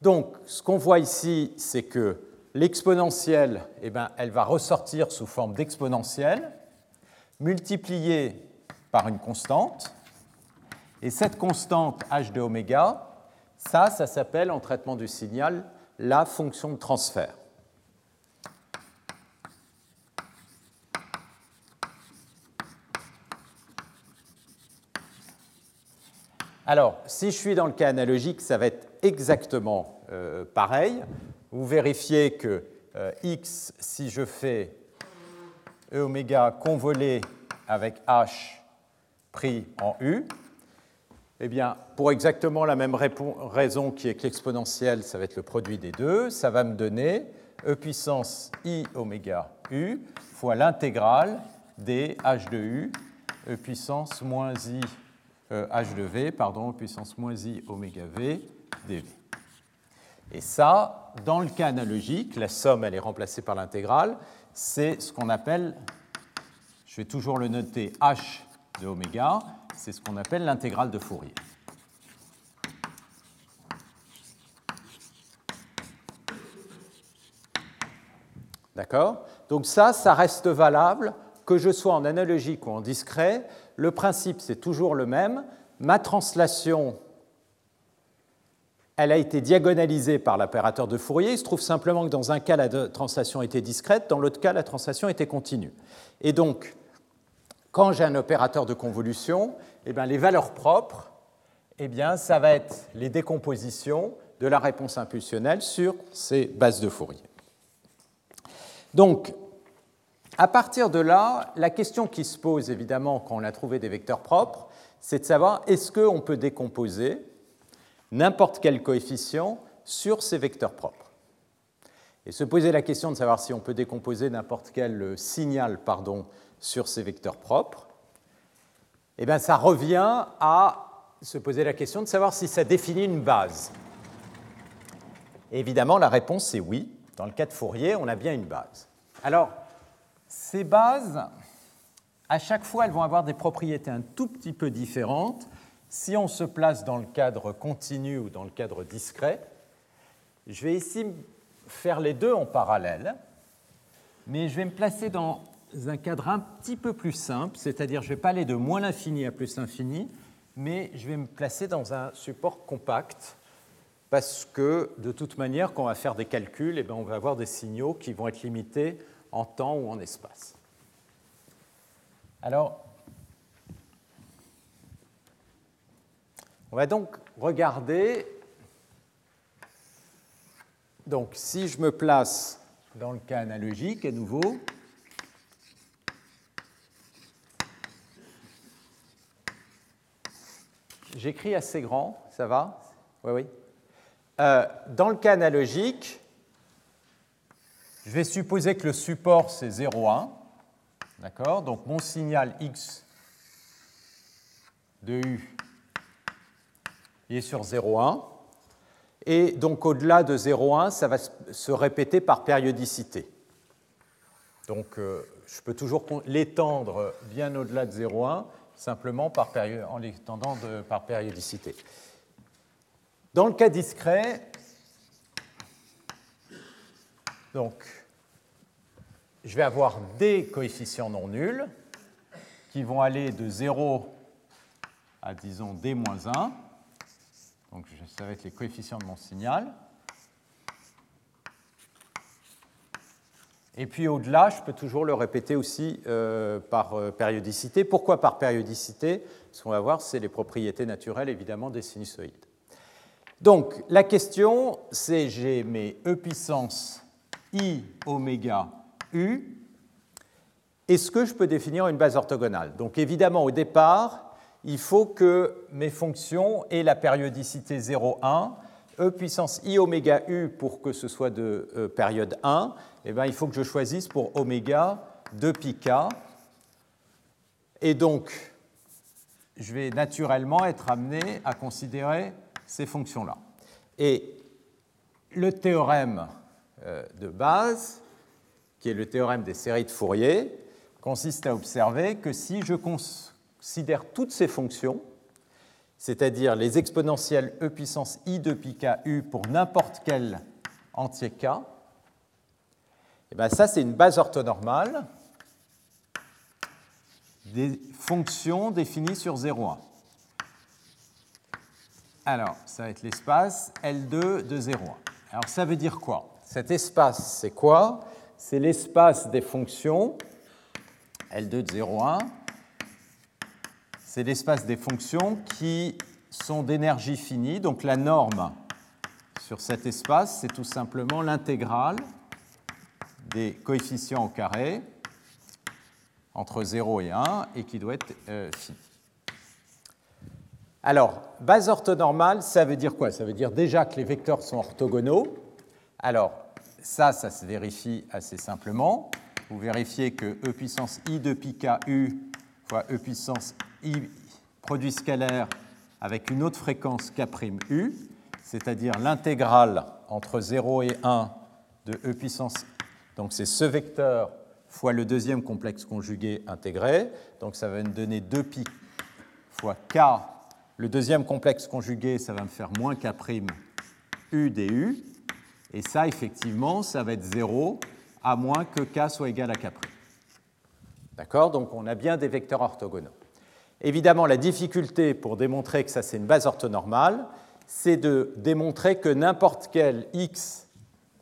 Speaker 2: Donc, ce qu'on voit ici, c'est que l'exponentielle, eh ben, elle va ressortir sous forme d'exponentielle, multipliée par une constante. Et cette constante h de oméga, ça, ça s'appelle en traitement du signal la fonction de transfert. Alors, si je suis dans le cas analogique, ça va être exactement euh, pareil. Vous vérifiez que euh, x, si je fais e oméga convolé avec h pris en u, eh bien, pour exactement la même raison qui est que l'exponentielle, ça va être le produit des deux, ça va me donner e puissance i oméga u fois l'intégrale des h de u, e puissance moins i h de v, pardon, puissance moins i oméga v dv. Et ça, dans le cas analogique, la somme, elle est remplacée par l'intégrale, c'est ce qu'on appelle, je vais toujours le noter h de oméga, c'est ce qu'on appelle l'intégrale de Fourier. D'accord? Donc ça, ça reste valable, que je sois en analogique ou en discret, le principe, c'est toujours le même. Ma translation, elle a été diagonalisée par l'opérateur de Fourier. Il se trouve simplement que dans un cas, la translation était discrète, dans l'autre cas, la translation était continue. Et donc, quand j'ai un opérateur de convolution, eh bien, les valeurs propres, eh bien, ça va être les décompositions de la réponse impulsionnelle sur ces bases de Fourier. Donc, à partir de là, la question qui se pose évidemment quand on a trouvé des vecteurs propres, c'est de savoir est-ce qu'on peut décomposer n'importe quel coefficient sur ces vecteurs propres? Et se poser la question de savoir si on peut décomposer n'importe quel signal pardon, sur ces vecteurs propres, eh bien, ça revient à se poser la question de savoir si ça définit une base. évidemment, la réponse est oui. Dans le cas de Fourier, on a bien une base. Alors, ces bases, à chaque fois, elles vont avoir des propriétés un tout petit peu différentes. Si on se place dans le cadre continu ou dans le cadre discret, je vais ici faire les deux en parallèle, mais je vais me placer dans un cadre un petit peu plus simple, c'est-à-dire je ne vais pas aller de moins l'infini à plus l'infini, mais je vais me placer dans un support compact, parce que de toute manière, quand on va faire des calculs, eh bien, on va avoir des signaux qui vont être limités en temps ou en espace. Alors, on va donc regarder, donc si je me place dans le cas analogique à nouveau, j'écris assez grand, ça va? Oui, oui. Euh, dans le cas analogique, je vais supposer que le support c'est 0, 1. D'accord? Donc mon signal x de u est sur 0, 1. Et donc au-delà de 0,1, ça va se répéter par périodicité. Donc euh, je peux toujours l'étendre bien au-delà de 0,1 simplement par en l'étendant par périodicité. Dans le cas discret, donc, je vais avoir des coefficients non nuls qui vont aller de 0 à, disons, d-1. Donc ça va être les coefficients de mon signal. Et puis au-delà, je peux toujours le répéter aussi euh, par euh, périodicité. Pourquoi par périodicité? Ce qu'on va voir, c'est les propriétés naturelles, évidemment, des sinusoïdes. Donc la question, c'est j'ai mes E puissance I oméga U. Est-ce que je peux définir une base orthogonale? Donc évidemment, au départ, il faut que mes fonctions aient la périodicité 0,1, e puissance i oméga u pour que ce soit de euh, période 1, eh bien, il faut que je choisisse pour oméga 2 pi k. Et donc, je vais naturellement être amené à considérer ces fonctions-là. Et le théorème euh, de base, qui est le théorème des séries de Fourier, consiste à observer que si je considère toutes ces fonctions, c'est-à-dire les exponentielles e puissance i de pi k u pour n'importe quel entier k, eh bien ça c'est une base orthonormale des fonctions définies sur 0,1. Alors, ça va être l'espace L2 de 0,1. Alors, ça veut dire quoi? Cet espace, c'est quoi? C'est l'espace des fonctions L2 de 0,1 c'est l'espace des fonctions qui sont d'énergie finie. Donc la norme sur cet espace, c'est tout simplement l'intégrale des coefficients au carré entre 0 et 1 et qui doit être euh, finie. Alors, base orthonormale, ça veut dire quoi? Ça veut dire déjà que les vecteurs sont orthogonaux. Alors, ça, ça se vérifie assez simplement. Vous vérifiez que e puissance i de pi k u fois e puissance i produit scalaire avec une autre fréquence k'u, c'est-à-dire l'intégrale entre 0 et 1 de e puissance, donc c'est ce vecteur fois le deuxième complexe conjugué intégré, donc ça va me donner 2pi fois k, le deuxième complexe conjugué, ça va me faire moins k' u du, et ça, effectivement, ça va être 0 à moins que k soit égal à k'. D'accord? Donc on a bien des vecteurs orthogonaux. Évidemment, la difficulté pour démontrer que ça c'est une base orthonormale, c'est de démontrer que n'importe quel x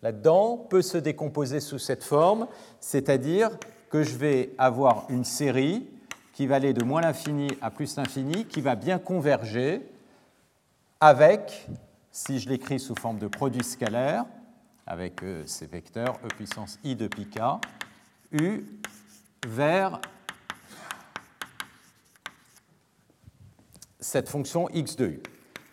Speaker 2: là-dedans peut se décomposer sous cette forme, c'est-à-dire que je vais avoir une série qui va aller de moins l'infini à plus l'infini, qui va bien converger avec, si je l'écris sous forme de produit scalaire, avec euh, ces vecteurs e puissance i de pi k, u vers cette fonction x de u.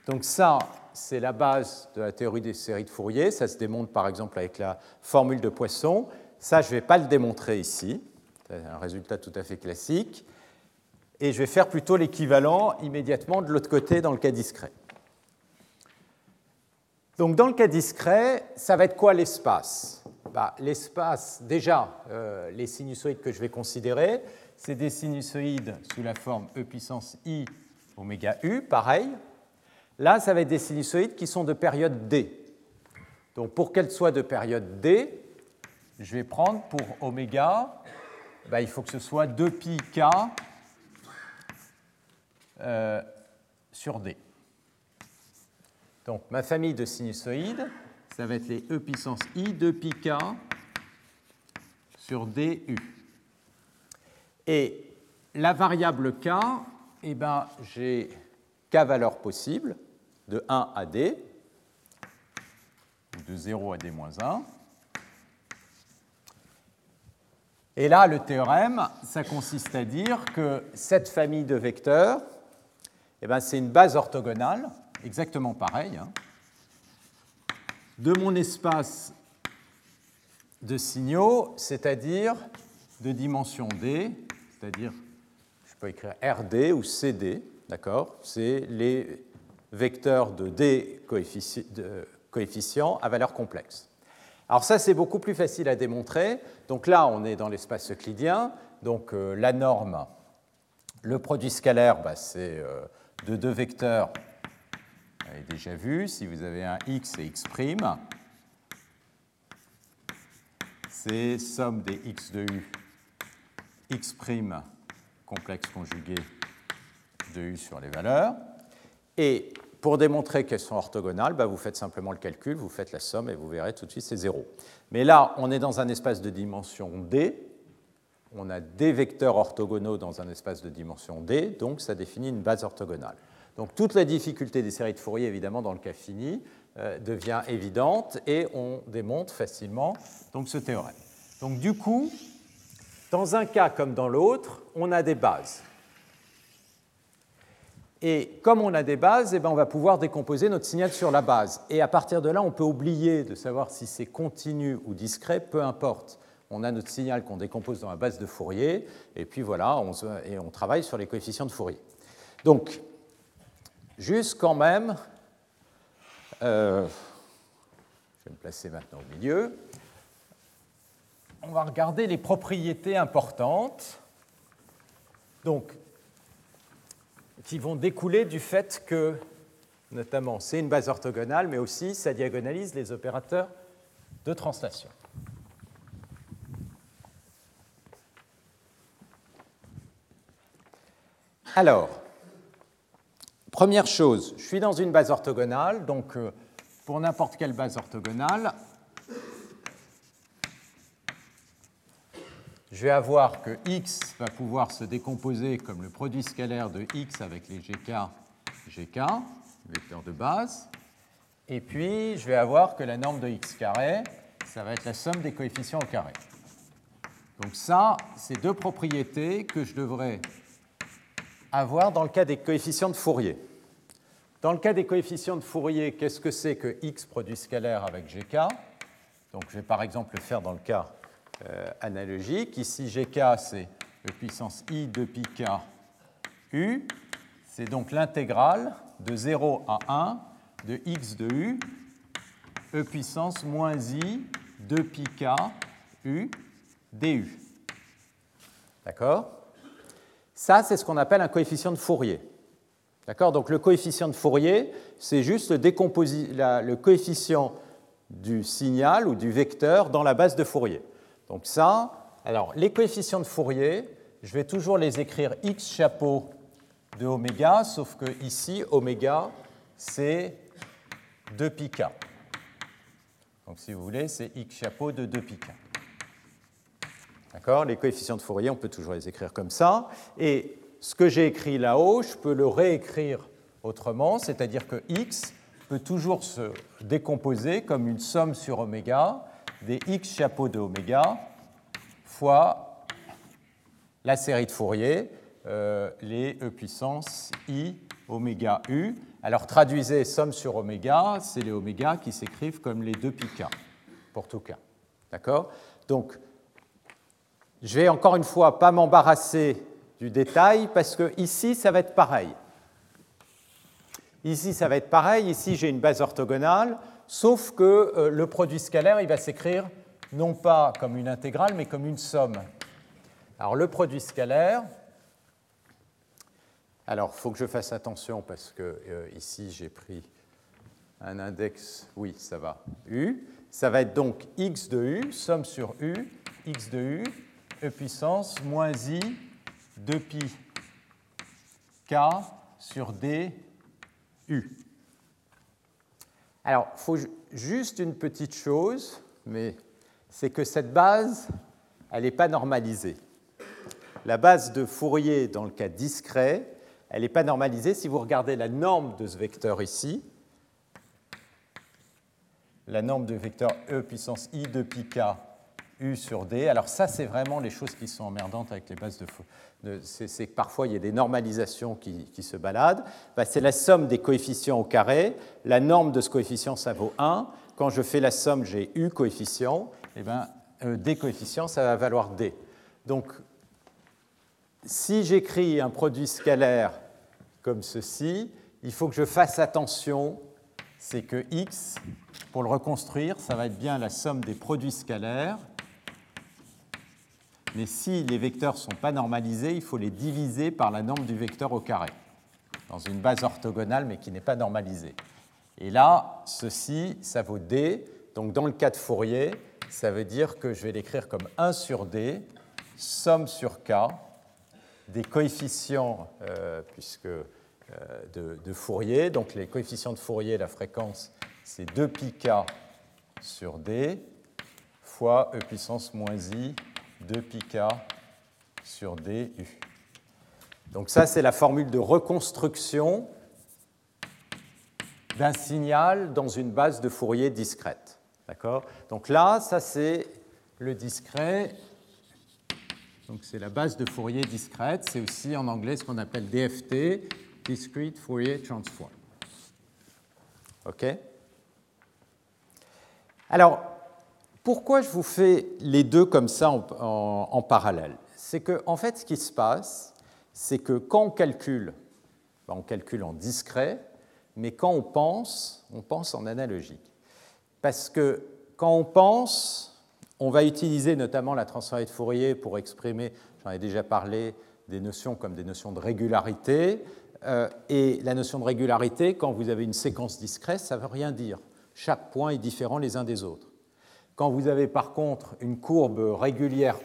Speaker 2: Donc ça, c'est la base de la théorie des séries de Fourier. Ça se démontre par exemple avec la formule de Poisson. Ça, je ne vais pas le démontrer ici. C'est un résultat tout à fait classique. Et je vais faire plutôt l'équivalent immédiatement de l'autre côté dans le cas discret. Donc dans le cas discret, ça va être quoi l'espace? Bah, L'espace, déjà, euh, les sinusoïdes que je vais considérer, c'est des sinusoïdes sous la forme e puissance i oméga u, pareil. Là, ça va être des sinusoïdes qui sont de période d. Donc pour qu'elles soient de période d, je vais prendre pour oméga, bah, il faut que ce soit 2pi k euh, sur d. Donc ma famille de sinusoïdes, ça va être les e puissance i de pi k sur du. Et la variable k, eh ben, j'ai k valeurs possibles, de 1 à d, de 0 à d-1. Et là, le théorème, ça consiste à dire que cette famille de vecteurs, eh ben, c'est une base orthogonale. exactement pareil, hein, de mon espace de signaux, c'est-à-dire de dimension d, c'est-à-dire, peux écrire RD ou CD, d'accord? C'est les vecteurs de d coefficients à valeur complexe. Alors ça, c'est beaucoup plus facile à démontrer. Donc là, on est dans l'espace euclidien. Donc euh, la norme, le produit scalaire, bah, c'est euh, de deux vecteurs. Vous avez déjà vu, si vous avez un x et x', c'est somme des x de u, x' complexe conjugué de u sur les valeurs. Et pour démontrer qu'elles sont orthogonales, bah, vous faites simplement le calcul, vous faites la somme et vous verrez tout de suite c'est 0. Mais là, on est dans un espace de dimension d. On a des vecteurs orthogonaux dans un espace de dimension d, donc ça définit une base orthogonale. Donc toute la difficulté des séries de Fourier, évidemment, dans le cas fini, euh, devient évidente et on démontre facilement donc, ce théorème. Donc du coup, dans un cas comme dans l'autre, on a des bases. Et comme on a des bases, eh ben, on va pouvoir décomposer notre signal sur la base. Et à partir de là, on peut oublier de savoir si c'est continu ou discret, peu importe. On a notre signal qu'on décompose dans la base de Fourier, et puis voilà, on, et on travaille sur les coefficients de Fourier. Donc, juste quand même, euh, je vais me placer maintenant au milieu, on va regarder les propriétés importantes. Donc, qui vont découler du fait que, notamment, c'est une base orthogonale, mais aussi ça diagonalise les opérateurs de translation. Alors, première chose, je suis dans une base orthogonale, donc euh, pour n'importe quelle base orthogonale, je vais avoir que x va pouvoir se décomposer comme le produit scalaire de x avec les gk, gk, vecteurs de base. Et puis, je vais avoir que la norme de x carré, ça va être la somme des coefficients au carré. Donc ça, c'est deux propriétés que je devrais avoir dans le cas des coefficients de Fourier. Dans le cas des coefficients de Fourier, qu'est-ce que c'est que x produit scalaire avec gk Donc je vais par exemple le faire dans le cas analogique. Ici, gk, c'est e puissance i de pi k u. C'est donc l'intégrale de 0 à 1 de x de u, e puissance moins i de pi k u du. D'accord? Ça, c'est ce qu'on appelle un coefficient de Fourier. D'accord? Donc le coefficient de Fourier, c'est juste le, le coefficient du signal ou du vecteur dans la base de Fourier. Donc ça, alors les coefficients de Fourier, je vais toujours les écrire x chapeau de oméga, sauf que ici, oméga, c'est 2 pi k. Donc si vous voulez, c'est x chapeau de 2 pi k. D'accord? Les coefficients de Fourier, on peut toujours les écrire comme ça. Et ce que j'ai écrit là-haut, je peux le réécrire autrement, c'est-à-dire que x peut toujours se décomposer comme une somme sur oméga des x chapeau de oméga fois la série de Fourier, euh, les e puissance i oméga u. Alors traduisez somme sur oméga, c'est les oméga qui s'écrivent comme les 2 pi pour tout cas. D'accord? Donc, je vais encore une fois pas m'embarrasser du détail parce que ici, ça va être pareil. Ici, ça va être pareil. Ici, j'ai une base orthogonale sauf que euh, le produit scalaire, il va s'écrire non pas comme une intégrale, mais comme une somme. Alors le produit scalaire, alors il faut que je fasse attention parce que euh, ici j'ai pris un index, oui ça va, u, ça va être donc x de u, somme sur u, x de u, e puissance moins i de pi k sur d u. Alors, il faut juste une petite chose, mais c'est que cette base, elle n'est pas normalisée. La base de Fourier, dans le cas discret, elle n'est pas normalisée. Si vous regardez la norme de ce vecteur ici, la norme de vecteur e puissance i de pi k U sur D. Alors ça, c'est vraiment les choses qui sont emmerdantes avec les bases de... c'est que parfois, il y a des normalisations qui, se baladent. Bah, c'est la somme des coefficients au carré. La norme de ce coefficient, ça vaut 1. Quand je fais la somme, j'ai U coefficients. Et eh ben, euh, D coefficients, ça va valoir D. Donc, si j'écris un produit scalaire comme ceci, il faut que je fasse attention, c'est que x, pour le reconstruire, ça va être bien la somme des produits scalaires mais si les vecteurs ne sont pas normalisés, il faut les diviser par la norme du vecteur au carré, dans une base orthogonale mais qui n'est pas normalisée. Et là, ceci, ça vaut d. Donc dans le cas de Fourier, ça veut dire que je vais l'écrire comme 1 sur d, somme sur k, des coefficients euh, puisque, euh, de, de, Fourier. Donc les coefficients de Fourier, la fréquence, c'est 2 pi k sur d fois e puissance moins i 2 πk sur du. Donc ça, c'est la formule de reconstruction d'un signal dans une base de Fourier discrète. D'accord? Donc là, ça c'est le discret. Donc c'est la base de Fourier discrète. C'est aussi en anglais ce qu'on appelle DFT, Discrete Fourier Transform. OK? Alors, pourquoi je vous fais les deux comme ça en, parallèle? C'est que, en fait, ce qui se passe, c'est que quand on calcule, ben, on calcule en discret, mais quand on pense, on pense en analogique. Parce que quand on pense, on va utiliser notamment la transformée de Fourier pour exprimer, j'en ai déjà parlé, des notions comme des notions de régularité. Euh, et la notion de régularité, quand vous avez une séquence discrète, ça ne veut rien dire. Chaque point est différent les uns des autres. Quand vous avez par contre une courbe régulière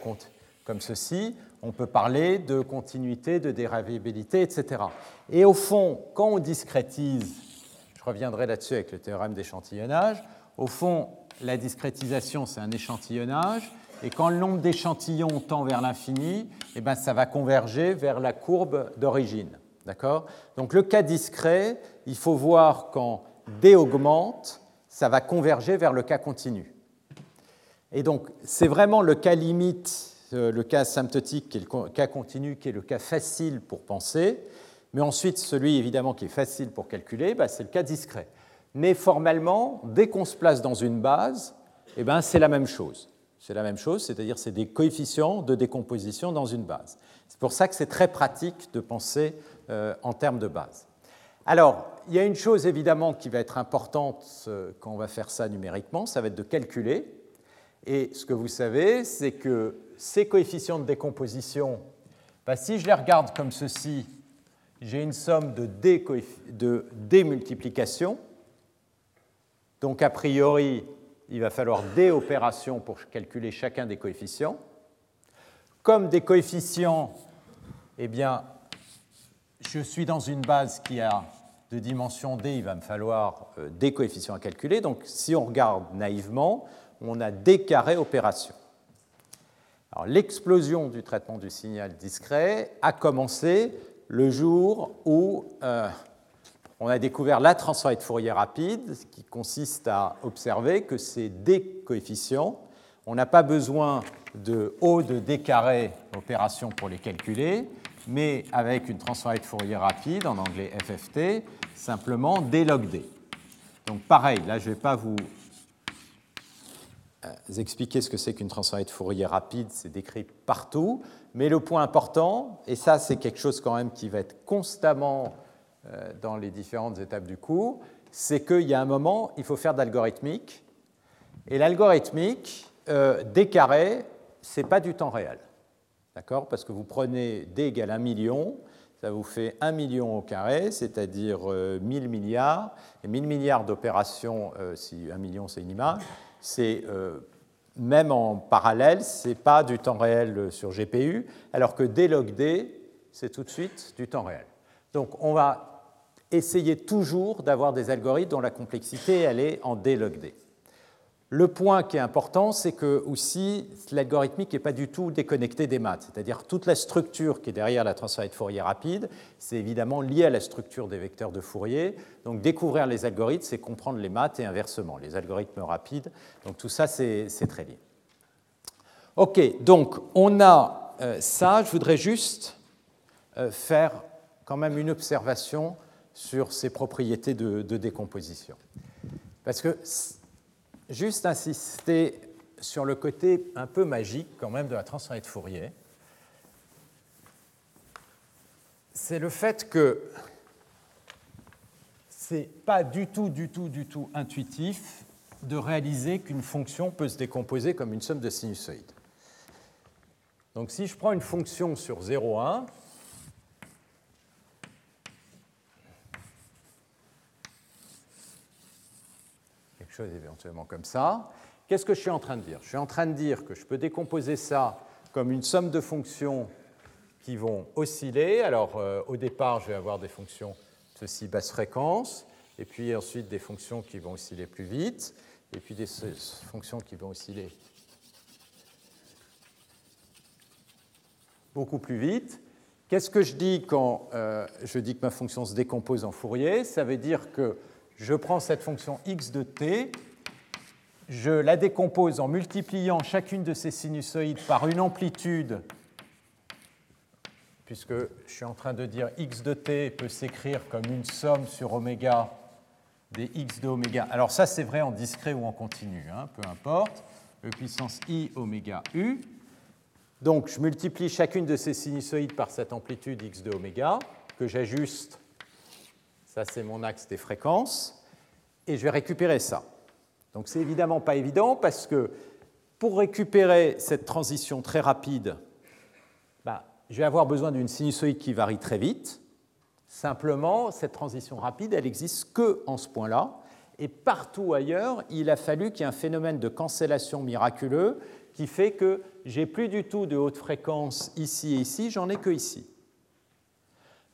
Speaker 2: comme ceci, on peut parler de continuité, de dérivabilité, etc. Et au fond, quand on discrétise, je reviendrai là-dessus avec le théorème d'échantillonnage, au fond, la discrétisation, c'est un échantillonnage, et quand le nombre d'échantillons tend vers l'infini, eh ben, ça va converger vers la courbe d'origine. D'accord? Donc le cas discret, il faut voir quand D augmente, ça va converger vers le cas continu. Et donc, c'est vraiment le cas limite, euh, le cas asymptotique, le cas continu, qui est le cas facile pour penser. Mais ensuite, celui évidemment qui est facile pour calculer, bah, c'est le cas discret. Mais formellement, dès qu'on se place dans une base, eh ben, c'est la même chose. C'est la même chose, c'est-à-dire c'est des coefficients de décomposition dans une base. C'est pour ça que c'est très pratique de penser euh, en termes de base. Alors, il y a une chose évidemment qui va être importante euh, quand on va faire ça numériquement, ça va être de calculer et ce que vous savez, c'est que ces coefficients de décomposition, bah, si je les regarde comme ceci, j'ai une somme de d, multiplications. Donc, a priori, il va falloir d opérations pour calculer chacun des coefficients. Comme des coefficients, eh bien, je suis dans une base qui a de dimension d, il va me falloir euh, des coefficients à calculer. Donc, si on regarde naïvement, on a des carrés opérations. l'explosion du traitement du signal discret a commencé le jour où euh, on a découvert la transformée de Fourier rapide, qui consiste à observer que ces d coefficients, on n'a pas besoin de O de d carré opération pour les calculer, mais avec une transformée de Fourier rapide, en anglais FFT, simplement d log d. Donc pareil, là je ne vais pas vous expliquer ce que c'est qu'une transformée de Fourier rapide, c'est décrit partout. Mais le point important, et ça c'est quelque chose quand même qui va être constamment euh, dans les différentes étapes du cours, c'est qu'il y a un moment, il faut faire d'algorithmique. Et l'algorithmique, euh, d carré, ce n'est pas du temps réel. D'accord? Parce que vous prenez d égale 1 million, ça vous fait 1 million au carré, c'est-à-dire 1000 milliards. Et 1000 milliards d'opérations, si 1 million c'est une image, c'est euh, même en parallèle, ce n'est pas du temps réel sur GPU, alors que d log d, c'est tout de suite du temps réel. Donc on va essayer toujours d'avoir des algorithmes dont la complexité elle est en d log d. Le point qui est important, c'est que aussi l'algorithmique n'est pas du tout déconnecté des maths, c'est-à-dire toute la structure qui est derrière la transformée de Fourier rapide, c'est évidemment lié à la structure des vecteurs de Fourier. Donc découvrir les algorithmes, c'est comprendre les maths et inversement, les algorithmes rapides. Donc tout ça, c'est très lié. Ok, donc on a euh, ça. Je voudrais juste euh, faire quand même une observation sur ces propriétés de, de décomposition. Parce que juste insister sur le côté un peu magique quand même de la transformée de Fourier, c'est le fait que c'est pas du tout, du tout, du tout intuitif de réaliser qu'une fonction peut se décomposer comme une somme de sinusoïdes. Donc si je prends une fonction sur 0,1, chose éventuellement comme ça, qu'est-ce que je suis en train de dire? Je suis en train de dire que je peux décomposer ça comme une somme de fonctions qui vont osciller. Alors euh, au départ, je vais avoir des fonctions ceci basse fréquence, et puis ensuite des fonctions qui vont osciller plus vite, et puis des fonctions qui vont osciller beaucoup plus vite. Qu'est-ce que je dis quand euh, je dis que ma fonction se décompose en Fourier? Ça veut dire que je prends cette fonction x de t, je la décompose en multipliant chacune de ces sinusoïdes par une amplitude, puisque je suis en train de dire x de t peut s'écrire comme une somme sur oméga des x de oméga. Alors ça, c'est vrai en discret ou en continu, hein, peu importe. E puissance i oméga u. Donc je multiplie chacune de ces sinusoïdes par cette amplitude x de oméga, que j'ajuste. Ça, c'est mon axe des fréquences. Et je vais récupérer ça. Donc c'est évidemment pas évident parce que pour récupérer cette transition très rapide, bah, je vais avoir besoin d'une sinusoïde qui varie très vite. Simplement, cette transition rapide, elle n'existe que en ce point-là. Et partout ailleurs, il a fallu qu'il y ait un phénomène de cancellation miraculeux qui fait que j'ai plus du tout de haute fréquence ici et ici, j'en ai que ici.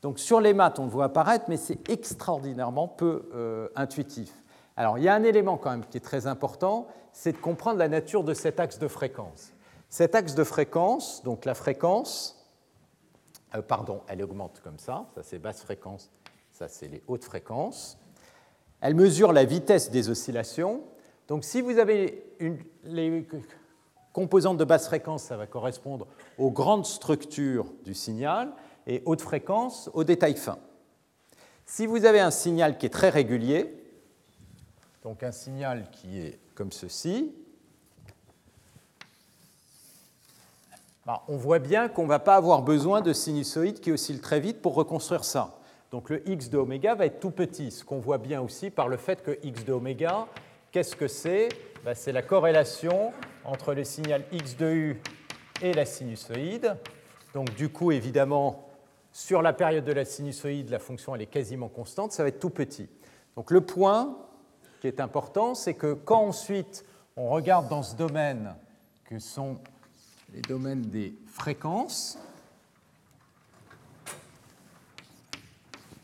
Speaker 2: Donc sur les maths, on le voit apparaître, mais c'est extraordinairement peu euh, intuitif. Alors il y a un élément quand même qui est très important, c'est de comprendre la nature de cet axe de fréquence. Cet axe de fréquence, donc la fréquence, euh, pardon, elle augmente comme ça, ça c'est basse fréquence, ça c'est les hautes fréquences. Elle mesure la vitesse des oscillations. Donc si vous avez une, les composantes de basse fréquence, ça va correspondre aux grandes structures du signal, et haute fréquence aux détails fins. Si vous avez un signal qui est très régulier, donc un signal qui est comme ceci, Bah, on voit bien qu'on ne va pas avoir besoin de sinusoïdes qui oscillent très vite pour reconstruire ça. Donc le x de oméga va être tout petit, ce qu'on voit bien aussi par le fait que x de oméga, qu'est-ce que c'est? Bah, C'est la corrélation entre le signal x de u et la sinusoïde. Donc du coup, évidemment, sur la période de la sinusoïde, la fonction elle est quasiment constante, ça va être tout petit. Donc le point qui est important, c'est que quand ensuite on regarde dans ce domaine que sont les domaines des fréquences,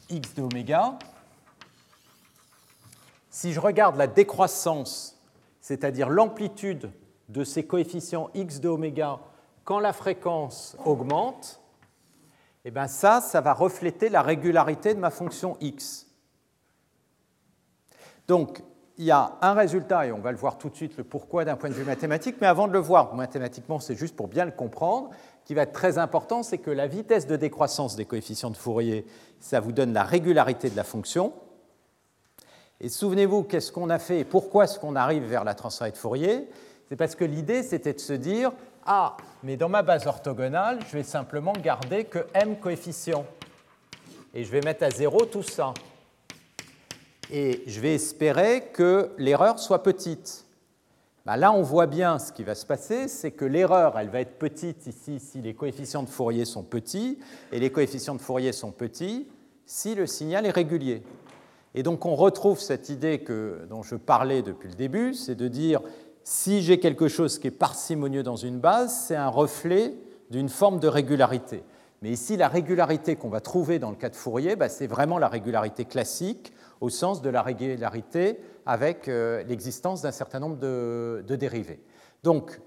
Speaker 2: x de oméga. Si je regarde la décroissance, c'est-à-dire l'amplitude de ces coefficients x de oméga quand la fréquence augmente, eh bien ça, ça va refléter la régularité de ma fonction x. Donc, il y a un résultat, et on va le voir tout de suite le pourquoi d'un point de vue mathématique, mais avant de le voir mathématiquement, c'est juste pour bien le comprendre, qui va être très important, c'est que la vitesse de décroissance des coefficients de Fourier, ça vous donne la régularité de la fonction. Et souvenez-vous, qu'est-ce qu'on a fait et pourquoi est-ce qu'on arrive vers la transformée de Fourier? C'est parce que l'idée, c'était de se dire, ah, mais dans ma base orthogonale, je vais simplement garder que m coefficients. Et je vais mettre à zéro tout ça et je vais espérer que l'erreur soit petite. Ben là, on voit bien ce qui va se passer, c'est que l'erreur, elle va être petite ici si les coefficients de Fourier sont petits, et les coefficients de Fourier sont petits si le signal est régulier. Et donc on retrouve cette idée que, dont je parlais depuis le début, c'est de dire si j'ai quelque chose qui est parcimonieux dans une base, c'est un reflet d'une forme de régularité. Mais ici, la régularité qu'on va trouver dans le cas de Fourier, ben, c'est vraiment la régularité classique au sens de la régularité avec euh, l'existence d'un certain nombre de, dérivés. Donc,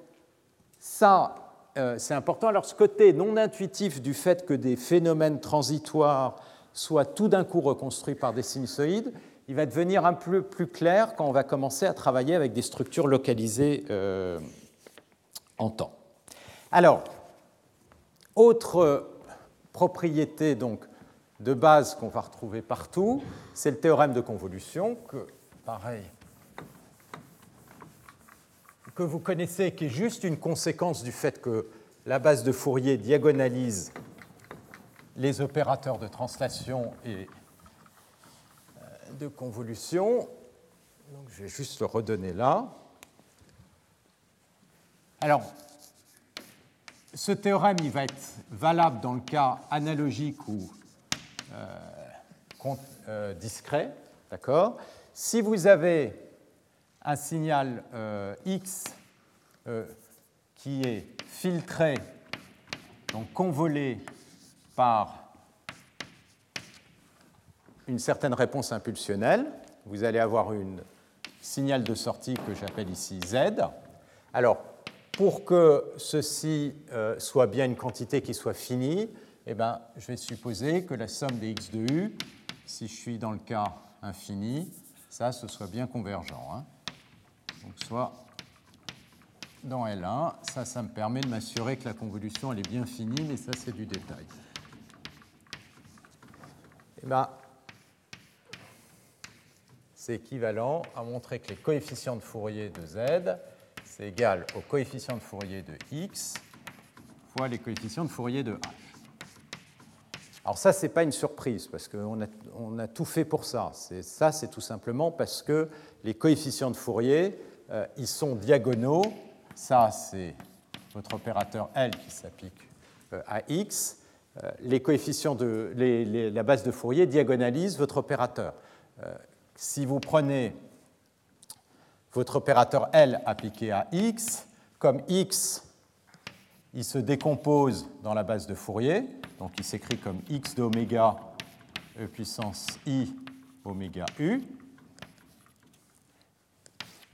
Speaker 2: ça, euh, c'est important. Alors, ce côté non intuitif du fait que des phénomènes transitoires soient tout d'un coup reconstruits par des sinusoïdes, il va devenir un peu plus clair quand on va commencer à travailler avec des structures localisées euh, en temps. Alors, autre propriété donc, de base qu'on va retrouver partout, c'est le théorème de convolution que, que vous connaissez, qui est juste une conséquence du fait que la base de Fourier diagonalise les opérateurs de translation et euh, de convolution. Donc, je vais juste le redonner là. Alors, ce théorème il va être valable dans le cas analogique ou euh, euh, discret. D'accord? Si vous avez un signal euh, X qui est filtré, donc convolé par une certaine réponse impulsionnelle, vous allez avoir un signal de sortie que j'appelle ici Z. Alors, pour que ceci euh, soit bien une quantité qui soit finie, eh ben, je vais supposer que la somme des x de u, si je suis dans le cas infini, ça, ce soit bien convergent. Hein. Donc, soit dans L1, ça, ça me permet de m'assurer que la convolution, elle est bien finie, mais ça, c'est du détail. Eh ben, c'est équivalent à montrer que les coefficients de Fourier de z c'est égal au coefficient de Fourier de x fois les coefficients de Fourier de h. Alors ça, ce n'est pas une surprise, parce qu'on a, on a, tout fait pour ça. Ça, c'est tout simplement parce que les coefficients de Fourier, euh, ils sont diagonaux. Ça, c'est votre opérateur L qui s'applique euh, à x. Euh, les coefficients de la base de Fourier diagonalise votre opérateur. Si vous prenez votre opérateur L appliqué à x. Comme x, il se décompose dans la base de Fourier, donc il s'écrit comme x d'oméga e puissance i oméga u.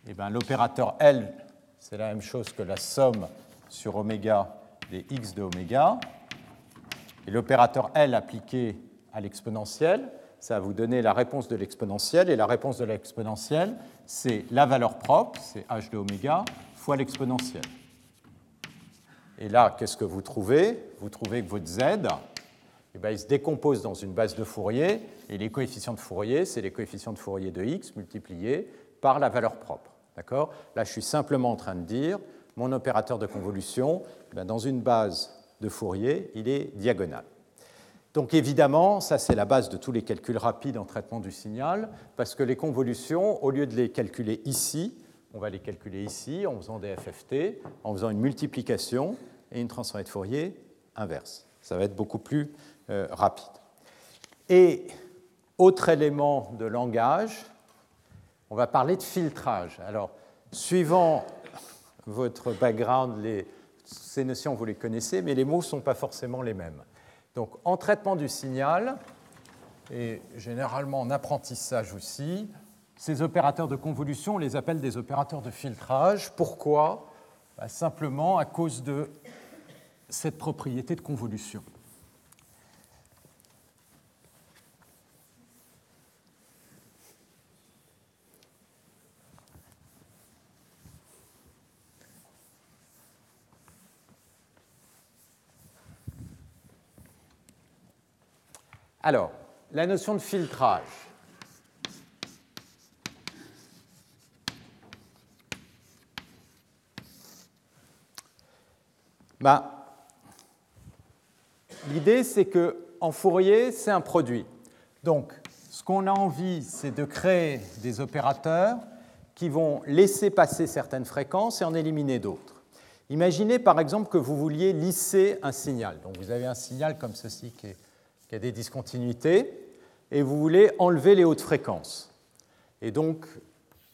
Speaker 2: Eh bien l'opérateur L, c'est la même chose que la somme sur oméga des x de oméga. Et l'opérateur L appliqué à l'exponentielle, ça va vous donner la réponse de l'exponentielle. Et la réponse de l'exponentielle, c'est la valeur propre, c'est h de oméga, fois l'exponentielle. Et là, qu'est-ce que vous trouvez? Vous trouvez que votre z, eh bien, il se décompose dans une base de Fourier, et les coefficients de Fourier, c'est les coefficients de Fourier de x multipliés par la valeur propre. D'accord? Là, je suis simplement en train de dire, mon opérateur de convolution, eh dans une base de Fourier, il est diagonal. Donc évidemment, ça c'est la base de tous les calculs rapides en traitement du signal, parce que les convolutions, au lieu de les calculer ici, on va les calculer ici en faisant des FFT, en faisant une multiplication et une transformée de Fourier inverse. Ça va être beaucoup plus euh, rapide. Et autre élément de langage, on va parler de filtrage. Alors, suivant votre background, ces notions, vous les connaissez, mais les mots ne sont pas forcément les mêmes. Donc en traitement du signal, et généralement en apprentissage aussi, ces opérateurs de convolution, on les appelle des opérateurs de filtrage. Pourquoi? Bah, Simplement à cause de cette propriété de convolution. Alors, la notion de filtrage. Ben, L'idée, c'est que en Fourier, c'est un produit. Donc, ce qu'on a envie, c'est de créer des opérateurs qui vont laisser passer certaines fréquences et en éliminer d'autres. Imaginez par exemple que vous vouliez lisser un signal. Donc, vous avez un signal comme ceci qui est qui a des discontinuités, et vous voulez enlever les hautes fréquences, et donc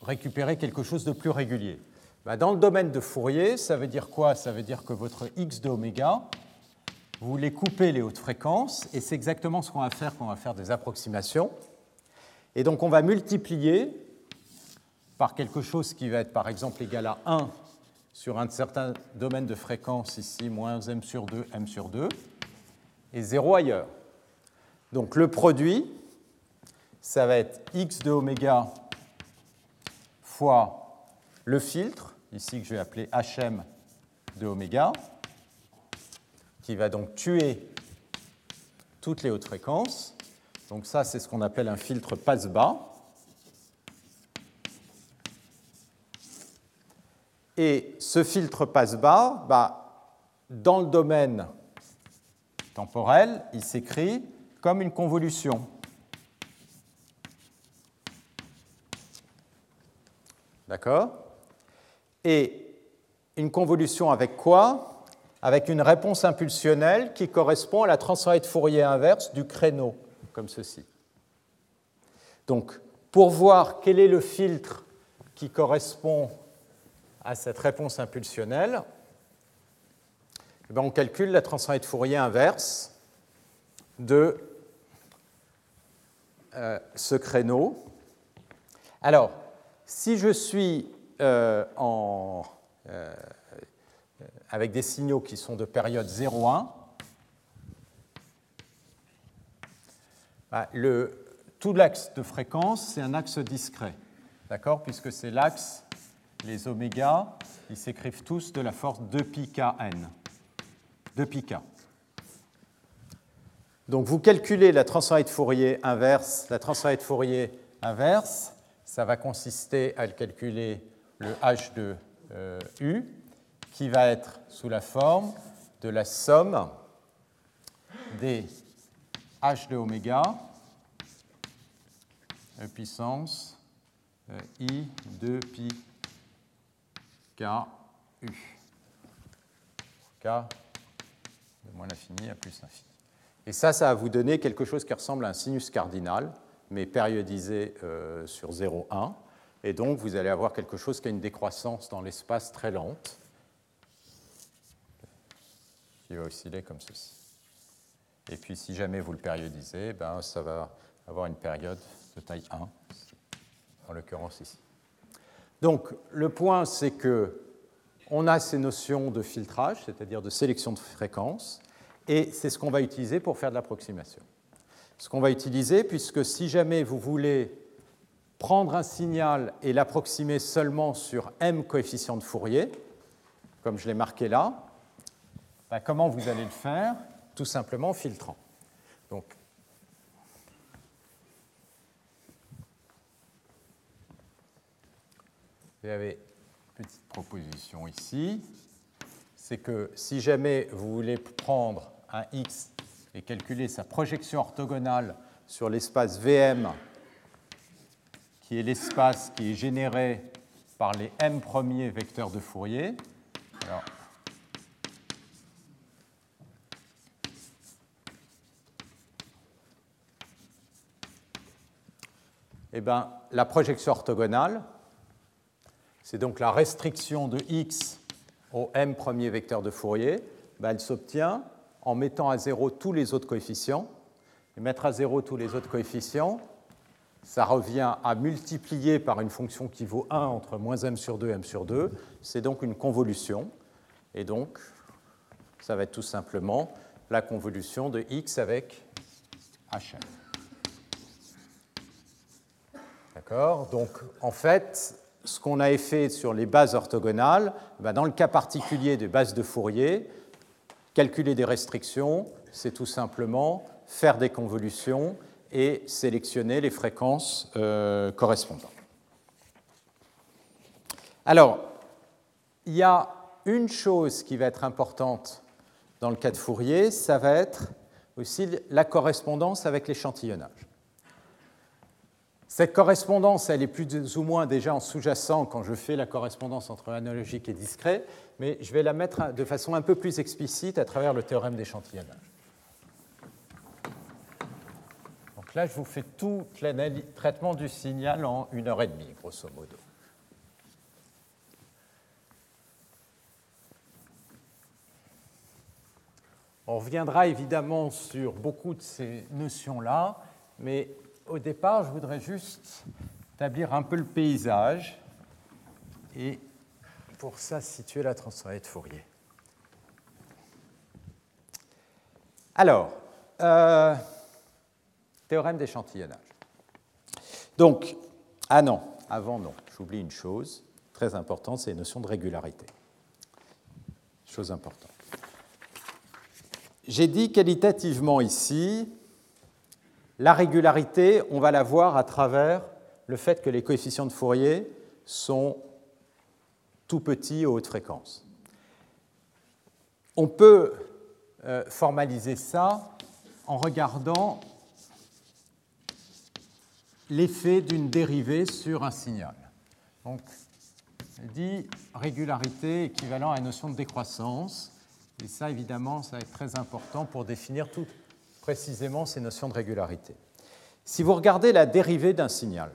Speaker 2: récupérer quelque chose de plus régulier. Bah, dans le domaine de Fourier, ça veut dire quoi? Ça veut dire que votre x de oméga, vous voulez couper les hautes fréquences, et c'est exactement ce qu'on va faire quand on va faire des approximations. Et donc on va multiplier par quelque chose qui va être par exemple égal à 1 sur un certain domaine de fréquence, ici moins m sur 2, m sur 2, et 0 ailleurs. Donc le produit, ça va être x de oméga fois le filtre, ici que je vais appeler hm de oméga, qui va donc tuer toutes les hautes fréquences. Donc ça, c'est ce qu'on appelle un filtre passe-bas. Et ce filtre passe-bas, bah, dans le domaine temporel, il s'écrit comme une convolution. D'accord? Et une convolution avec quoi? Avec une réponse impulsionnelle qui correspond à la transformée de Fourier inverse du créneau, comme ceci. Donc, pour voir quel est le filtre qui correspond à cette réponse impulsionnelle, eh ben, on calcule la transformée de Fourier inverse de euh, ce créneau. Alors, si je suis euh, en, euh, avec des signaux qui sont de période 0,1, bah, tout l'axe de fréquence, c'est un axe discret, d'accord? Puisque c'est l'axe, les oméga, ils s'écrivent tous de la force 2πkn, 2πk. Donc vous calculez la transformée de Fourier inverse. La transformée de Fourier inverse, ça va consister à calculer le h de euh, u, qui va être sous la forme de la somme des h de oméga e puissance euh, i de pi k u. k de moins l'infini à plus l'infini. Et ça, ça va vous donner quelque chose qui ressemble à un sinus cardinal, mais périodisé euh, sur 0,1. Et donc, vous allez avoir quelque chose qui a une décroissance dans l'espace très lente, qui va osciller comme ceci. Et puis, si jamais vous le périodisez, ben, ça va avoir une période de taille 1, en l'occurrence ici. Donc, le point, c'est que on a ces notions de filtrage, c'est-à-dire de sélection de fréquences, et c'est ce qu'on va utiliser pour faire de l'approximation. Ce qu'on va utiliser, puisque si jamais vous voulez prendre un signal et l'approximer seulement sur m coefficients de Fourier, comme je l'ai marqué là, ben, comment vous allez le faire? Tout simplement en filtrant. Donc, vous avez une petite proposition ici c'est que si jamais vous voulez prendre un x et calculer sa projection orthogonale sur l'espace VM, qui est l'espace qui est généré par les m premiers vecteurs de Fourier, eh ben, la projection orthogonale, c'est donc la restriction de x au m premier vecteur de Fourier, ben, elle s'obtient en mettant à zéro tous les autres coefficients. Et mettre à zéro tous les autres coefficients, ça revient à multiplier par une fonction qui vaut 1 entre moins m sur 2 et m sur 2. C'est donc une convolution. Et donc, ça va être tout simplement la convolution de x avec hm. D'accord? Donc, en fait, ce qu'on avait fait sur les bases orthogonales, ben, dans le cas particulier des bases de Fourier, calculer des restrictions, c'est tout simplement faire des convolutions et sélectionner les fréquences euh, correspondantes. Alors, il y a une chose qui va être importante dans le cas de Fourier, ça va être aussi la correspondance avec l'échantillonnage. Cette correspondance, elle est plus ou moins déjà en sous-jacent quand je fais la correspondance entre analogique et discret, mais je vais la mettre de façon un peu plus explicite à travers le théorème d'échantillonnage. Donc là, je vous fais tout le traitement du signal en une heure et demie, grosso modo. On reviendra évidemment sur beaucoup de ces notions-là, mais au départ, je voudrais juste établir un peu le paysage et pour ça situer la transformée de Fourier. Alors, euh, théorème d'échantillonnage. Donc, ah non, avant non, j'oublie une chose très importante, c'est la notion de régularité. Chose importante. j'ai dit qualitativement ici, la régularité, on va la voir à travers le fait que les coefficients de Fourier sont tout petits aux hautes fréquences. On peut euh, formaliser ça en regardant l'effet d'une dérivée sur un signal. Donc, dit régularité équivalent à la notion de décroissance. Et ça, évidemment, ça va être très important pour définir tout précisément ces notions de régularité. Si vous regardez la dérivée d'un signal,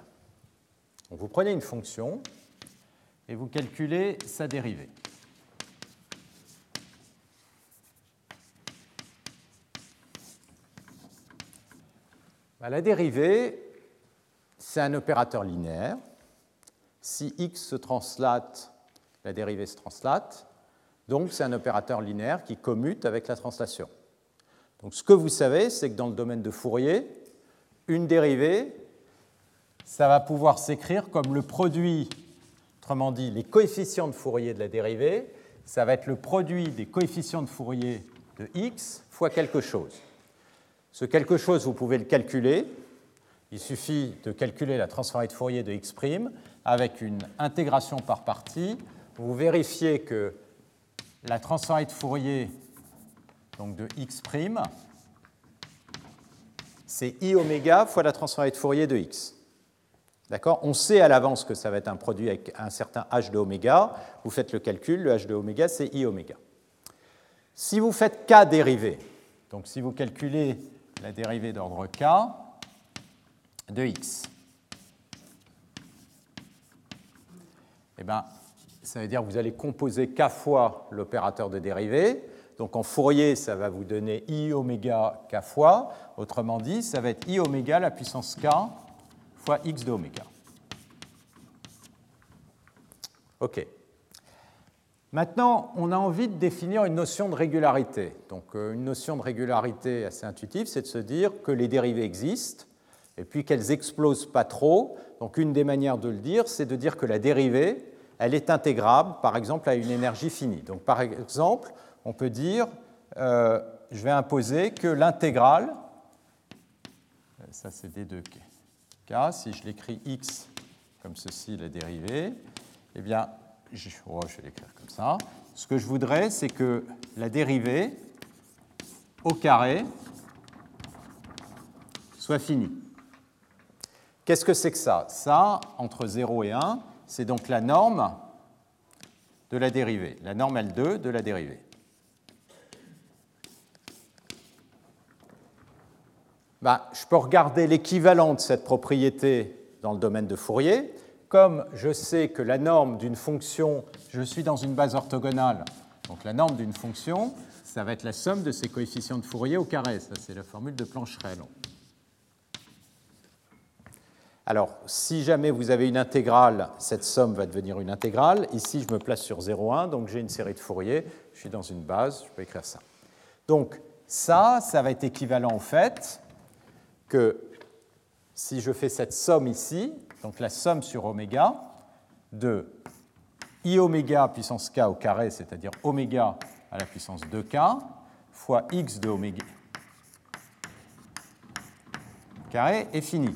Speaker 2: vous prenez une fonction et vous calculez sa dérivée. Bah, la dérivée, c'est un opérateur linéaire. Si x se translate, la dérivée se translate. Donc c'est un opérateur linéaire qui commute avec la translation. Donc ce que vous savez, c'est que dans le domaine de Fourier, une dérivée, ça va pouvoir s'écrire comme le produit, autrement dit, les coefficients de Fourier de la dérivée, ça va être le produit des coefficients de Fourier de x fois quelque chose. Ce quelque chose, vous pouvez le calculer. Il suffit de calculer la transformée de Fourier de x' avec une intégration par partie. Vous vérifiez que la transformée de Fourier donc de x', c'est i oméga fois la transformée de Fourier de x. D'accord? On sait à l'avance que ça va être un produit avec un certain h de oméga. Vous faites le calcul, le h de oméga, c'est i oméga. Si vous faites k dérivé, donc si vous calculez la dérivée d'ordre k de x. Eh bien, ça veut dire que vous allez composer k fois l'opérateur de dérivée. Donc en Fourier, ça va vous donner i oméga k fois. Autrement dit, ça va être i oméga la puissance k fois x de. OK. Maintenant, on a envie de définir une notion de régularité. Donc, euh, une notion de régularité assez intuitive, c'est de se dire que les dérivées existent et puis qu'elles explosent pas trop. Donc, une des manières de le dire, c'est de dire que la dérivée, elle est intégrable, par exemple, à une énergie finie. Donc, par exemple, on peut dire, euh, je vais imposer que l'intégrale, ça c'est d de k, si je l'écris x comme ceci, la dérivée, eh bien, je, oh, je vais l'écrire comme ça. Ce que je voudrais, c'est que la dérivée au carré soit finie. Qu'est-ce que c'est que ça? Ça, entre 0 et 1, c'est donc la norme de la dérivée, la norme L2 de la dérivée. Ben, je peux regarder l'équivalent de cette propriété dans le domaine de Fourier comme je sais que la norme d'une fonction, je suis dans une base orthogonale, donc la norme d'une fonction, ça va être la somme de ses coefficients de Fourier au carré. Ça, c'est la formule de Plancherel. Alors, si jamais vous avez une intégrale, cette somme va devenir une intégrale. Ici, je me place sur 0,1, donc j'ai une série de Fourier. Je suis dans une base, je peux écrire ça. Donc, ça, ça va être équivalent au fait que si je fais cette somme ici, donc la somme sur oméga de i oméga puissance k au carré, c'est-à-dire oméga à la puissance 2k, fois x de oméga carré est fini.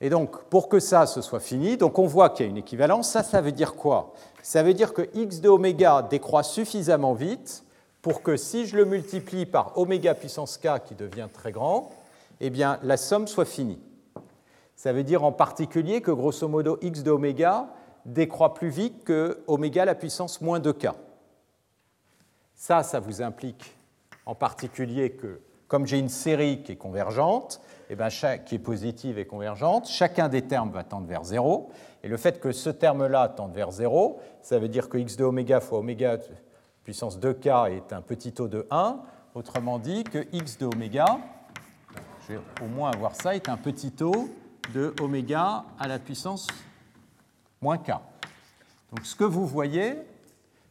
Speaker 2: Et donc, pour que ça ce soit fini, donc on voit qu'il y a une équivalence. Ça, ça veut dire quoi? Ça veut dire que x de oméga décroît suffisamment vite pour que si je le multiplie par oméga puissance k qui devient très grand, eh la somme soit finie. Ça veut dire en particulier que grosso modo x de oméga décroît plus vite que oméga la puissance moins 2k. Ça, ça vous implique en particulier que comme j'ai une série qui est convergente, eh bien, qui est positive et convergente, chacun des termes va tendre vers 0. Et le fait que ce terme-là tende vers 0, ça veut dire que x de oméga fois oméga puissance 2k est un petit taux de 1. Autrement dit, que x de oméga, je vais au moins avoir ça, est un petit taux de oméga à la puissance moins k. Donc ce que vous voyez,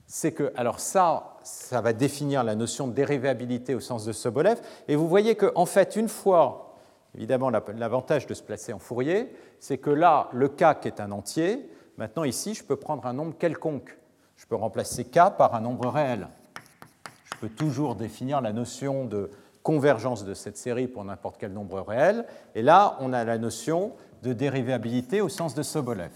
Speaker 2: c'est que, alors ça, ça va définir la notion de dérivabilité au sens de Sobolev, et vous voyez qu'en en fait, une fois, évidemment, l'avantage de se placer en Fourier, c'est que là, le k qui est un entier, maintenant ici, je peux prendre un nombre quelconque. Je peux remplacer k par un nombre réel. Je peut toujours définir la notion de convergence de cette série pour n'importe quel nombre réel. Et là, on a la notion de dérivabilité au sens de Sobolev.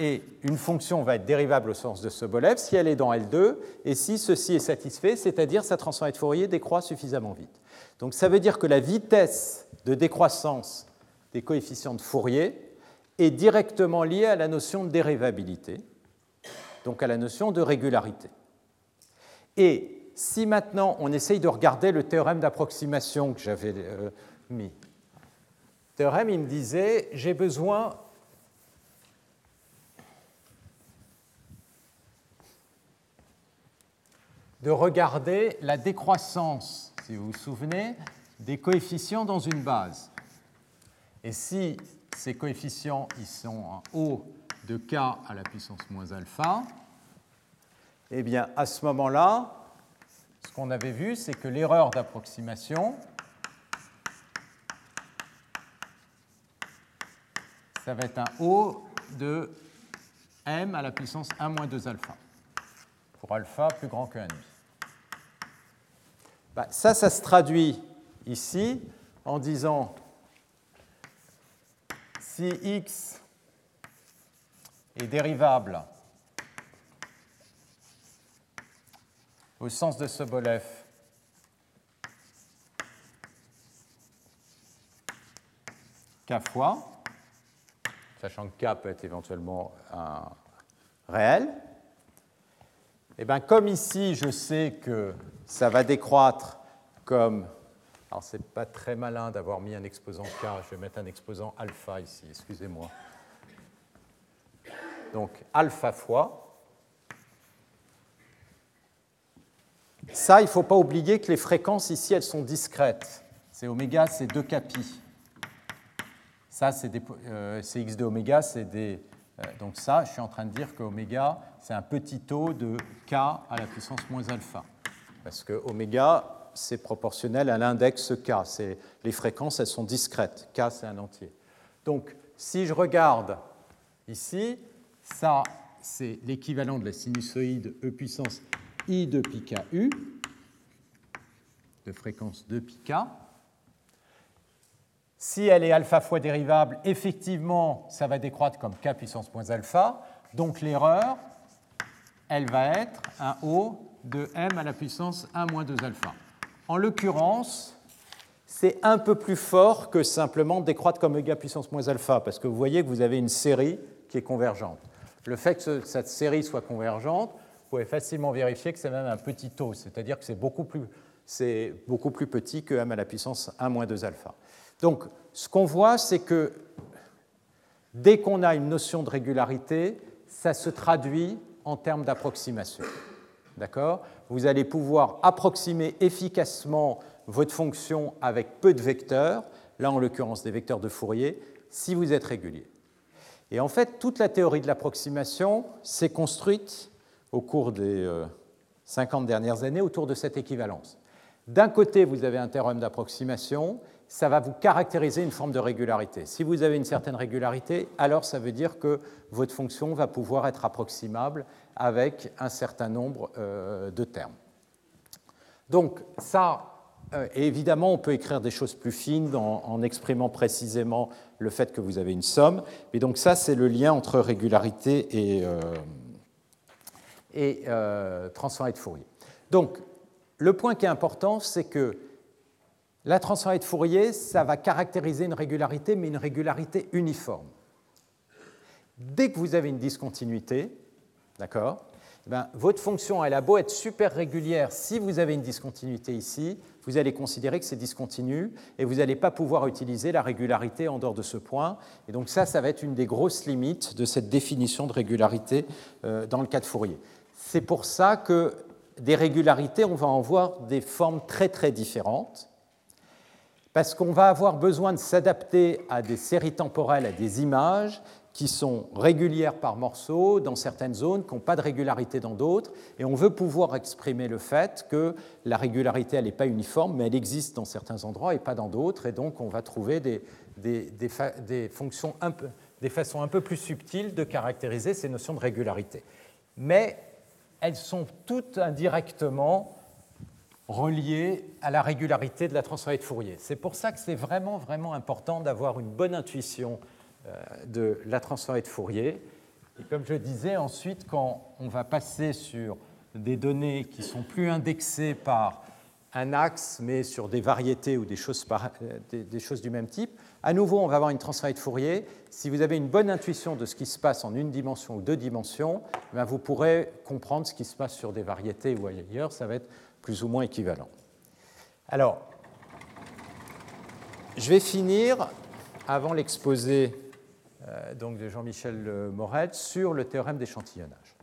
Speaker 2: Et une fonction va être dérivable au sens de Sobolev si elle est dans L2 et si ceci est satisfait, c'est-à-dire sa transformée de Fourier décroît suffisamment vite. Donc ça veut dire que la vitesse de décroissance des coefficients de Fourier est directement liée à la notion de dérivabilité, donc à la notion de régularité. Et si maintenant on essaye de regarder le théorème d'approximation que j'avais euh, mis, le théorème, il me disait, j'ai besoin de regarder la décroissance, si vous vous souvenez, des coefficients dans une base. Et si ces coefficients ils sont en haut de k à la puissance moins alpha, eh bien à ce moment-là, ce qu'on avait vu, c'est que l'erreur d'approximation, ça va être un O de m à la puissance 1 moins 2 alpha, pour alpha plus grand que 1,5. Bah, ça, ça se traduit ici en disant si x est dérivable au sens de Sobolev k fois, sachant que k peut être éventuellement un réel, et eh bien comme ici je sais que ça va décroître comme. Alors c'est pas très malin d'avoir mis un exposant k, je vais mettre un exposant alpha ici, excusez-moi. Donc alpha fois Ça, il ne faut pas oublier que les fréquences ici, elles sont discrètes. C'est oméga, c'est 2 capi. Ça, c'est euh, x de oméga, c'est des. Euh, donc ça, je suis en train de dire que oméga, c'est un petit taux de k à la puissance moins alpha. Parce que oméga, c'est proportionnel à l'index k. Les fréquences, elles sont discrètes. K, c'est un entier. Donc, si je regarde ici, ça, c'est l'équivalent de la sinusoïde E puissance I de pi U, de fréquence de pi k. Si elle est alpha fois dérivable, effectivement, ça va décroître comme k puissance moins alpha. Donc l'erreur, elle va être un O de m à la puissance 1 moins 2 alpha. En l'occurrence, c'est un peu plus fort que simplement décroître comme égale puissance moins alpha, parce que vous voyez que vous avez une série qui est convergente. Le fait que cette série soit convergente, vous pouvez facilement vérifier que c'est même un petit taux, c'est-à-dire que c'est beaucoup, plus, beaucoup plus petit que m à la puissance 1 moins 2 alpha. Donc, ce qu'on voit, c'est que dès qu'on a une notion de régularité, ça se traduit en termes d'approximation. D'accord? Vous allez pouvoir approximer efficacement votre fonction avec peu de vecteurs, là en l'occurrence des vecteurs de Fourier, si vous êtes régulier. Et en fait, toute la théorie de l'approximation s'est construite au cours des 50 euh, dernières années autour de cette équivalence. D'un côté, vous avez un théorème d'approximation, ça va vous caractériser une forme de régularité. Si vous avez une certaine régularité, alors ça veut dire que votre fonction va pouvoir être approximable avec un certain nombre euh, de termes. Donc ça, euh, évidemment, on peut écrire des choses plus fines en, exprimant précisément le fait que vous avez une somme. Mais donc ça, c'est le lien entre régularité et, et euh, transformée de Fourier. Donc, le point qui est important, c'est que la transformée de Fourier, ça va caractériser une régularité, mais une régularité uniforme. Dès que vous avez une discontinuité, d'accord, eh ben, votre fonction, elle a beau être super régulière, si vous avez une discontinuité ici, vous allez considérer que c'est discontinu et vous n'allez pas pouvoir utiliser la régularité en dehors de ce point. Et donc ça, ça va être une des grosses limites de cette définition de régularité euh, dans le cas de Fourier. C'est pour ça que des régularités, on va en voir des formes très très différentes, parce qu'on va avoir besoin de s'adapter à des séries temporelles, à des images qui sont régulières par morceaux dans certaines zones, qui n'ont pas de régularité dans d'autres, et on veut pouvoir exprimer le fait que la régularité, elle n'est pas uniforme, mais elle existe dans certains endroits et pas dans d'autres, et donc on va trouver des, fonctions des façons un peu plus subtiles de caractériser ces notions de régularité. Mais elles sont toutes indirectement relié à la régularité de la transformée de Fourier. C'est pour ça que c'est vraiment, vraiment important d'avoir une bonne intuition de la transformée de Fourier. Et comme je disais, ensuite, quand on va passer sur des données qui sont plus indexées par un axe, mais sur des variétés ou des choses, euh, des choses du même type, à nouveau, on va avoir une transformée de Fourier. Si vous avez une bonne intuition de ce qui se passe en une dimension ou deux dimensions, ben, vous pourrez comprendre ce qui se passe sur des variétés ou ailleurs. Ça va être plus ou moins équivalent. Alors, je vais finir, avant l'exposé euh, de Jean-Michel Moret, sur le théorème d'échantillonnage.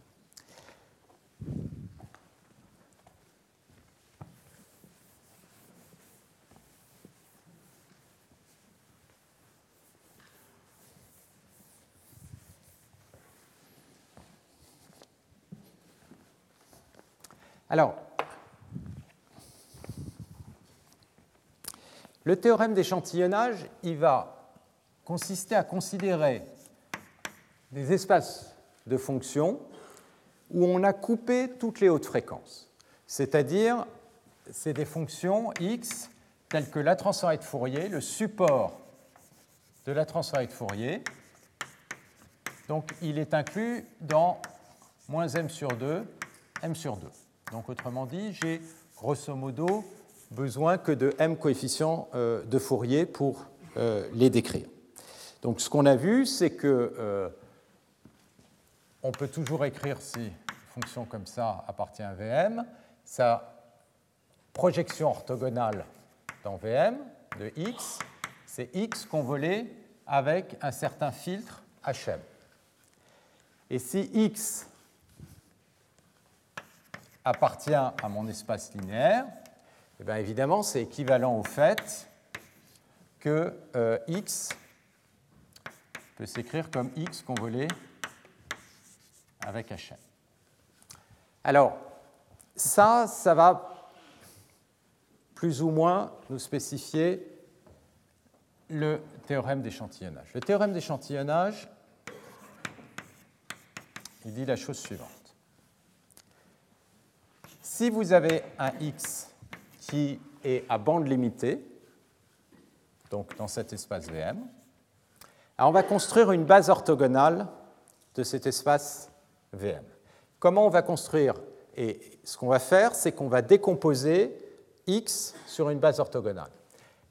Speaker 2: Alors, le théorème d'échantillonnage, il va consister à considérer des espaces de fonctions où on a coupé toutes les hautes fréquences. C'est-à-dire, c'est des fonctions x telles que la transformée de Fourier, le support de la transformée de Fourier. Donc, il est inclus dans moins m sur 2, m sur 2. Donc autrement dit, j'ai grosso modo besoin que de m coefficients euh, de Fourier pour euh, les décrire. Donc ce qu'on a vu, c'est que euh, on peut toujours écrire si une fonction comme ça appartient à VM, sa projection orthogonale dans VM de x, c'est x convolé avec un certain filtre HM. Et si x appartient à mon espace linéaire, eh évidemment, c'est équivalent au fait que euh, x peut s'écrire comme x convolé avec Hm. Alors, ça, ça va plus ou moins nous spécifier le théorème d'échantillonnage. Le théorème d'échantillonnage, il dit la chose suivante. Si vous avez un x qui est à bande limitée, donc dans cet espace VM, on va construire une base orthogonale de cet espace VM. Comment on va construire Et ce qu'on va faire, c'est qu'on va décomposer x sur une base orthogonale.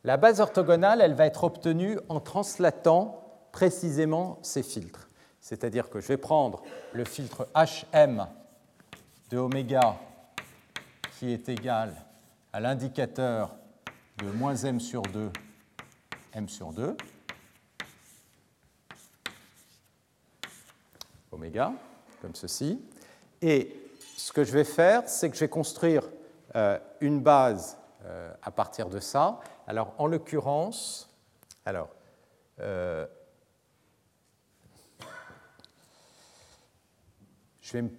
Speaker 2: La base orthogonale, elle va être obtenue en translatant précisément ces filtres. C'est-à-dire que je vais prendre le filtre HM de oméga qui est égal à l'indicateur de moins m sur 2, m sur 2, oméga, comme ceci. Et ce que je vais faire, c'est que je vais construire euh, une base euh, à partir de ça. Alors, en l'occurrence, alors, euh, je vais me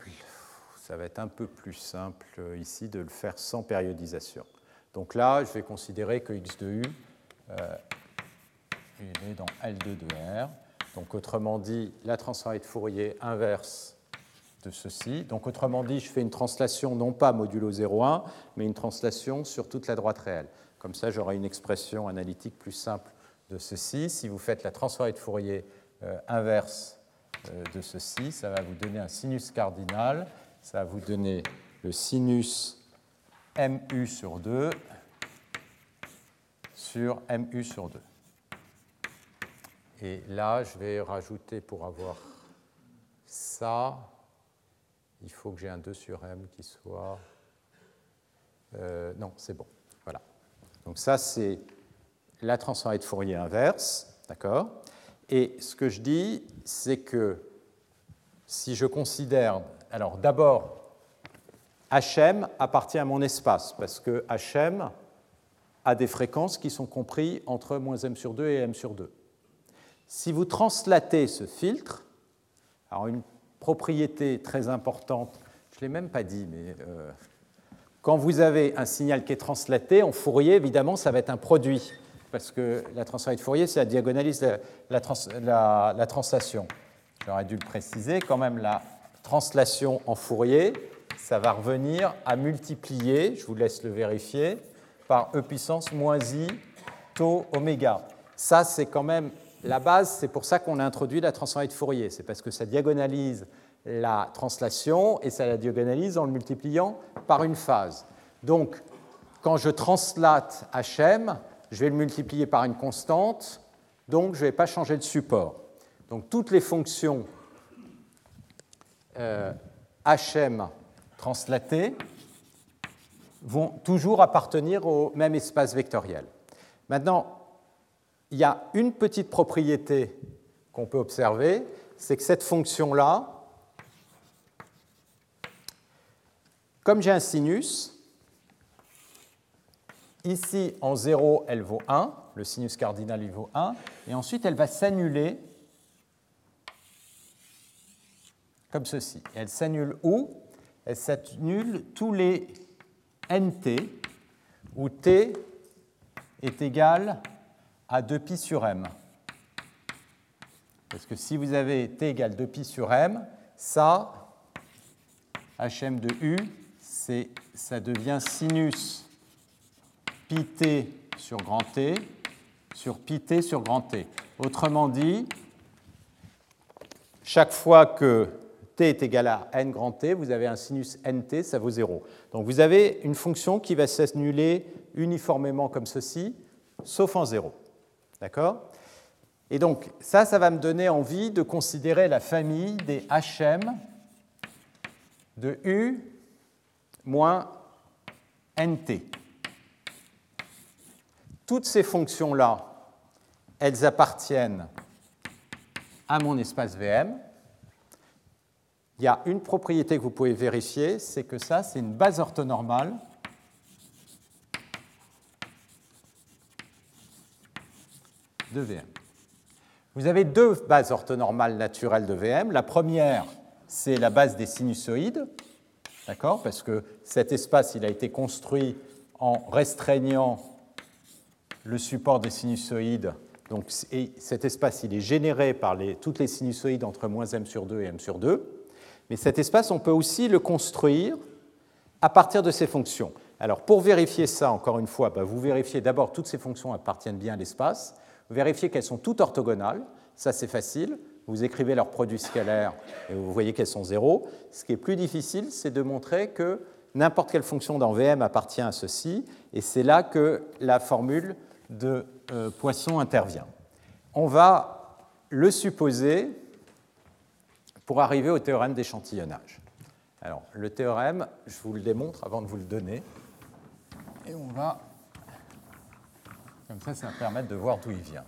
Speaker 2: ça va être un peu plus simple ici de le faire sans périodisation. Donc là, je vais considérer que x de u est dans L2 de R. Donc autrement dit, la transformée de Fourier inverse de ceci. Donc autrement dit, je fais une translation non pas modulo 0,1, mais une translation sur toute la droite réelle. Comme ça, j'aurai une expression analytique plus simple de ceci. Si vous faites la transformée de Fourier euh, inverse de ceci, ça va vous donner un sinus cardinal ça va vous donner le sinus mu sur 2 sur mu sur 2. Et là, je vais rajouter pour avoir ça, il faut que j'ai un 2 sur m qui soit... Euh, non, c'est bon. Voilà. Donc ça, c'est la transformée de Fourier inverse. D'accord? Et ce que je dis, c'est que si je considère alors d'abord, HM appartient à mon espace, parce que HM a des fréquences qui sont comprises entre moins m sur 2 et m sur 2. Si vous translatez ce filtre, alors une propriété très importante, je ne l'ai même pas dit, mais euh, quand vous avez un signal qui est translaté, en Fourier, évidemment, ça va être un produit, parce que la transformée de Fourier, c'est la diagonalise la, la translation. J'aurais dû le préciser, quand même, la translation en Fourier, ça va revenir à multiplier, je vous laisse le vérifier, par e puissance moins i taux oméga. Ça, c'est quand même la base, c'est pour ça qu'on a introduit la transformée de Fourier. C'est parce que ça diagonalise la translation et ça la diagonalise en le multipliant par une phase. Donc, quand je translate HM, je vais le multiplier par une constante, donc je ne vais pas changer de support. Donc toutes les fonctions euh, HM translatées vont toujours appartenir au même espace vectoriel. Maintenant, il y a une petite propriété qu'on peut observer, c'est que cette fonction-là, comme j'ai un sinus, ici en 0, elle vaut 1, le sinus cardinal il vaut 1, et ensuite elle va s'annuler comme ceci. Elle s'annule où? Elle s'annule tous les nt, où t est égal à 2pi sur m. Parce que si vous avez t égale 2pi sur m, ça, hm de u, ça devient sinus pi sur grand T sur pi sur grand T. Autrement dit, chaque fois que t est égal à n grand T, vous avez un sinus nt, ça vaut 0. Donc vous avez une fonction qui va s'annuler uniformément comme ceci, sauf en 0. D'accord? Et donc, ça, ça va me donner envie de considérer la famille des HM de U moins NT. Toutes ces fonctions-là, elles appartiennent à mon espace VM. Il y a une propriété que vous pouvez vérifier, c'est que ça, c'est une base orthonormale de VM. Vous avez deux bases orthonormales naturelles de VM. La première, c'est la base des sinusoïdes, d'accord Parce que cet espace, il a été construit en restreignant le support des sinusoïdes. Donc, et cet espace, il est généré par les, toutes les sinusoïdes entre moins m sur 2 et m sur 2. Mais cet espace, on peut aussi le construire à partir de ces fonctions. Alors, pour vérifier ça, encore une fois, bah, vous vérifiez d'abord toutes ces fonctions appartiennent bien à l'espace. Vérifiez qu'elles sont toutes orthogonales, ça c'est facile. Vous écrivez leur produit scalaire et vous voyez qu'elles sont zéro. Ce qui est plus difficile, c'est de montrer que n'importe quelle fonction dans VM appartient à ceci, et c'est là que la formule de euh, Poisson intervient. On va le supposer pour arriver au théorème d'échantillonnage. Alors, le théorème, je vous le démontre avant de vous le donner. Et on va comme ça, ça va permettre de voir d'où il vient.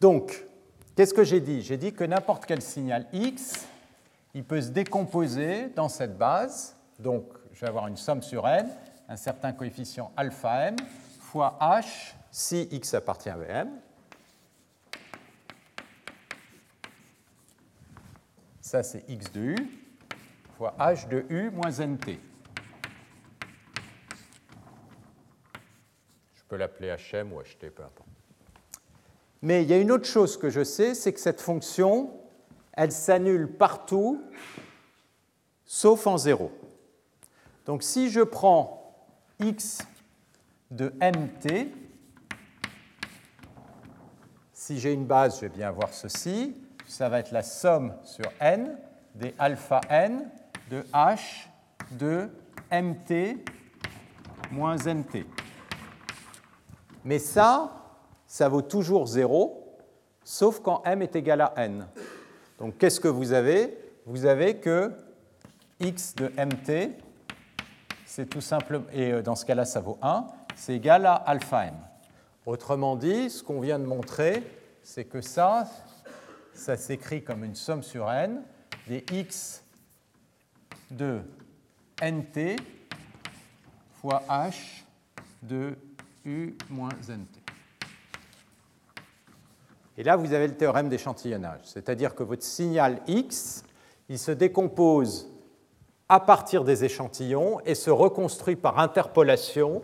Speaker 2: Donc, qu'est-ce que j'ai dit? J'ai dit que n'importe quel signal x, il peut se décomposer dans cette base. Donc, je vais avoir une somme sur n, un certain coefficient alpha m, fois h, si x appartient à Vm, Ça, c'est x de u fois h de u moins nt. Je peux l'appeler hm ou ht, peu importe. Mais il y a une autre chose que je sais, c'est que cette fonction, elle s'annule partout, sauf en 0. Donc si je prends x de mt, si j'ai une base, je vais bien avoir ceci ça va être la somme sur n des alpha n de h de mt moins nt. Mais ça, ça vaut toujours 0, sauf quand m est égal à n. Donc qu'est-ce que vous avez? Vous avez que x de mt, c'est tout simplement, et euh, dans ce cas-là ça vaut 1, c'est égal à alpha m. Autrement dit, ce qu'on vient de montrer, c'est que ça, ça s'écrit comme une somme sur n des x de nt fois h de u moins nt. Et là, vous avez le théorème d'échantillonnage, c'est-à-dire que votre signal x, il se décompose à partir des échantillons et se reconstruit par interpolation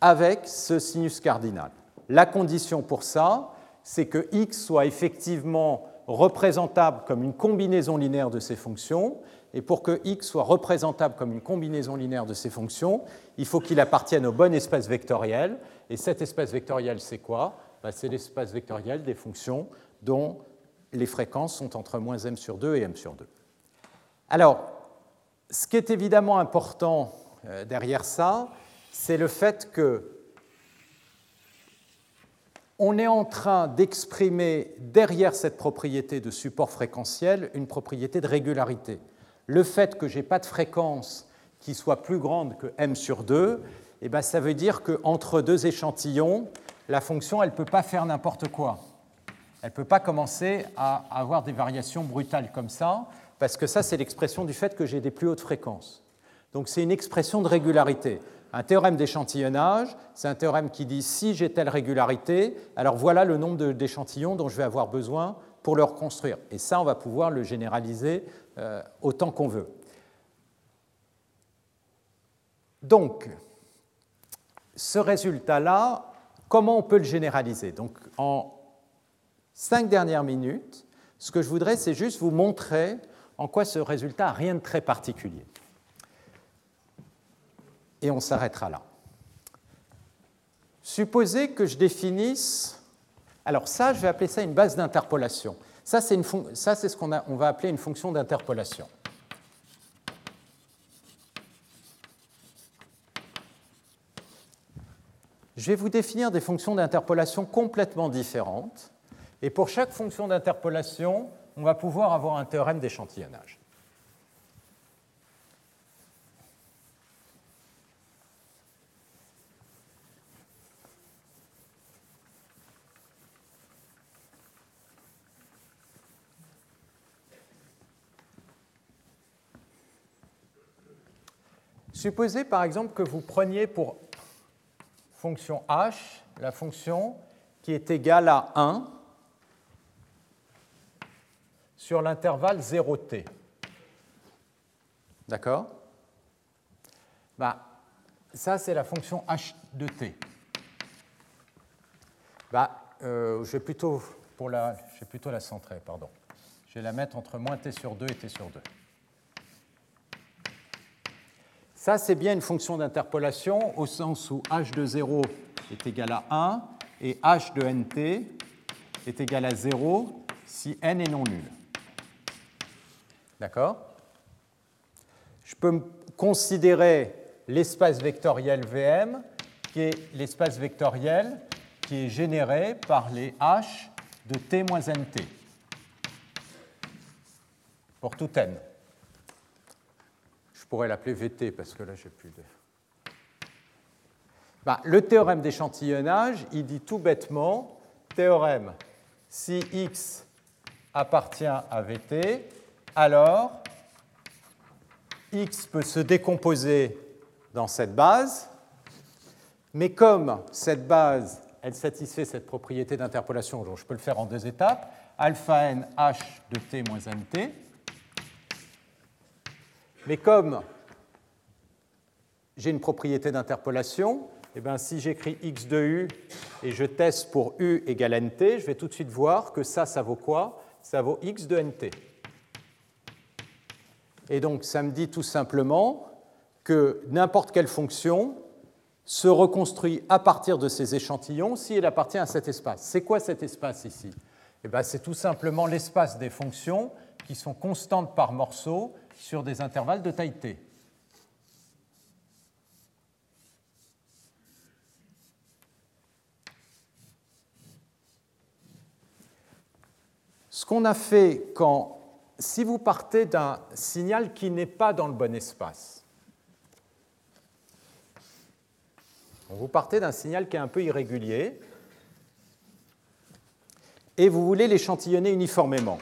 Speaker 2: avec ce sinus cardinal. La condition pour ça, c'est que x soit effectivement représentable comme une combinaison linéaire de ces fonctions, et pour que x soit représentable comme une combinaison linéaire de ces fonctions, il faut qu'il appartienne au bon espace vectoriel, et cet espace vectoriel, c'est quoi? Bah, C'est l'espace vectoriel des fonctions dont les fréquences sont entre moins m sur 2 et m sur 2. Alors, ce qui est évidemment important euh, derrière ça, c'est le fait que on est en train d'exprimer derrière cette propriété de support fréquentiel une propriété de régularité. Le fait que je n'ai pas de fréquence qui soit plus grande que m sur 2, eh ben, ça veut dire qu'entre deux échantillons, la fonction, elle ne peut pas faire n'importe quoi. Elle ne peut pas commencer à avoir des variations brutales comme ça, parce que ça, c'est l'expression du fait que j'ai des plus hautes fréquences. Donc c'est une expression de régularité. Un théorème d'échantillonnage, c'est un théorème qui dit si j'ai telle régularité, alors voilà le nombre d'échantillons dont je vais avoir besoin pour le reconstruire. Et ça, on va pouvoir le généraliser euh, autant qu'on veut. Donc, ce résultat-là, comment on peut le généraliser? Donc, en cinq dernières minutes, ce que je voudrais, c'est juste vous montrer en quoi ce résultat n'a rien de très particulier et on s'arrêtera là. Supposez que je définisse. Alors, ça, je vais appeler ça une base d'interpolation. Ça, c'est ce qu'on on va appeler une fonction d'interpolation. Je vais vous définir des fonctions d'interpolation complètement différentes. Et pour chaque fonction d'interpolation, on va pouvoir avoir un théorème d'échantillonnage. Supposez par exemple que vous preniez pour fonction h la fonction qui est égale à 1 sur l'intervalle 0t. D'accord? Bah, Ça, c'est la fonction h de t. Bah, euh, je, vais plutôt pour la, je vais plutôt la centrer, pardon. Je vais la mettre entre moins t sur 2 et t sur 2. Ça, c'est bien une fonction d'interpolation au sens où h de 0 est égal à 1 et h de nt est égal à 0 si n est non nul. D'accord? Je peux considérer l'espace vectoriel Vm qui est l'espace vectoriel qui est généré par les h de t moins nt pour tout n pourrais l'appeler VT parce que là, j'ai plus de. Bah, le théorème d'échantillonnage, il dit tout bêtement théorème si x appartient à VT, alors x peut se décomposer dans cette base, mais comme cette base, elle satisfait cette propriété d'interpolation, je peux le faire en deux étapes, alpha n h de t moins nt, mais comme j'ai une propriété d'interpolation, eh bien, si j'écris x de u et je teste pour u égale nt, je vais tout de suite voir que ça, ça vaut quoi? Ça vaut x de nt. Et donc, ça me dit tout simplement que n'importe quelle fonction se reconstruit à partir de ces échantillons si elle appartient à cet espace. C'est quoi cet espace ici? Eh C'est tout simplement l'espace des fonctions qui sont constantes par morceau sur des intervalles de taille t. Ce qu'on a fait quand, si vous partez d'un signal qui n'est pas dans le bon espace, vous partez d'un signal qui est un peu irrégulier et vous voulez l'échantillonner uniformément.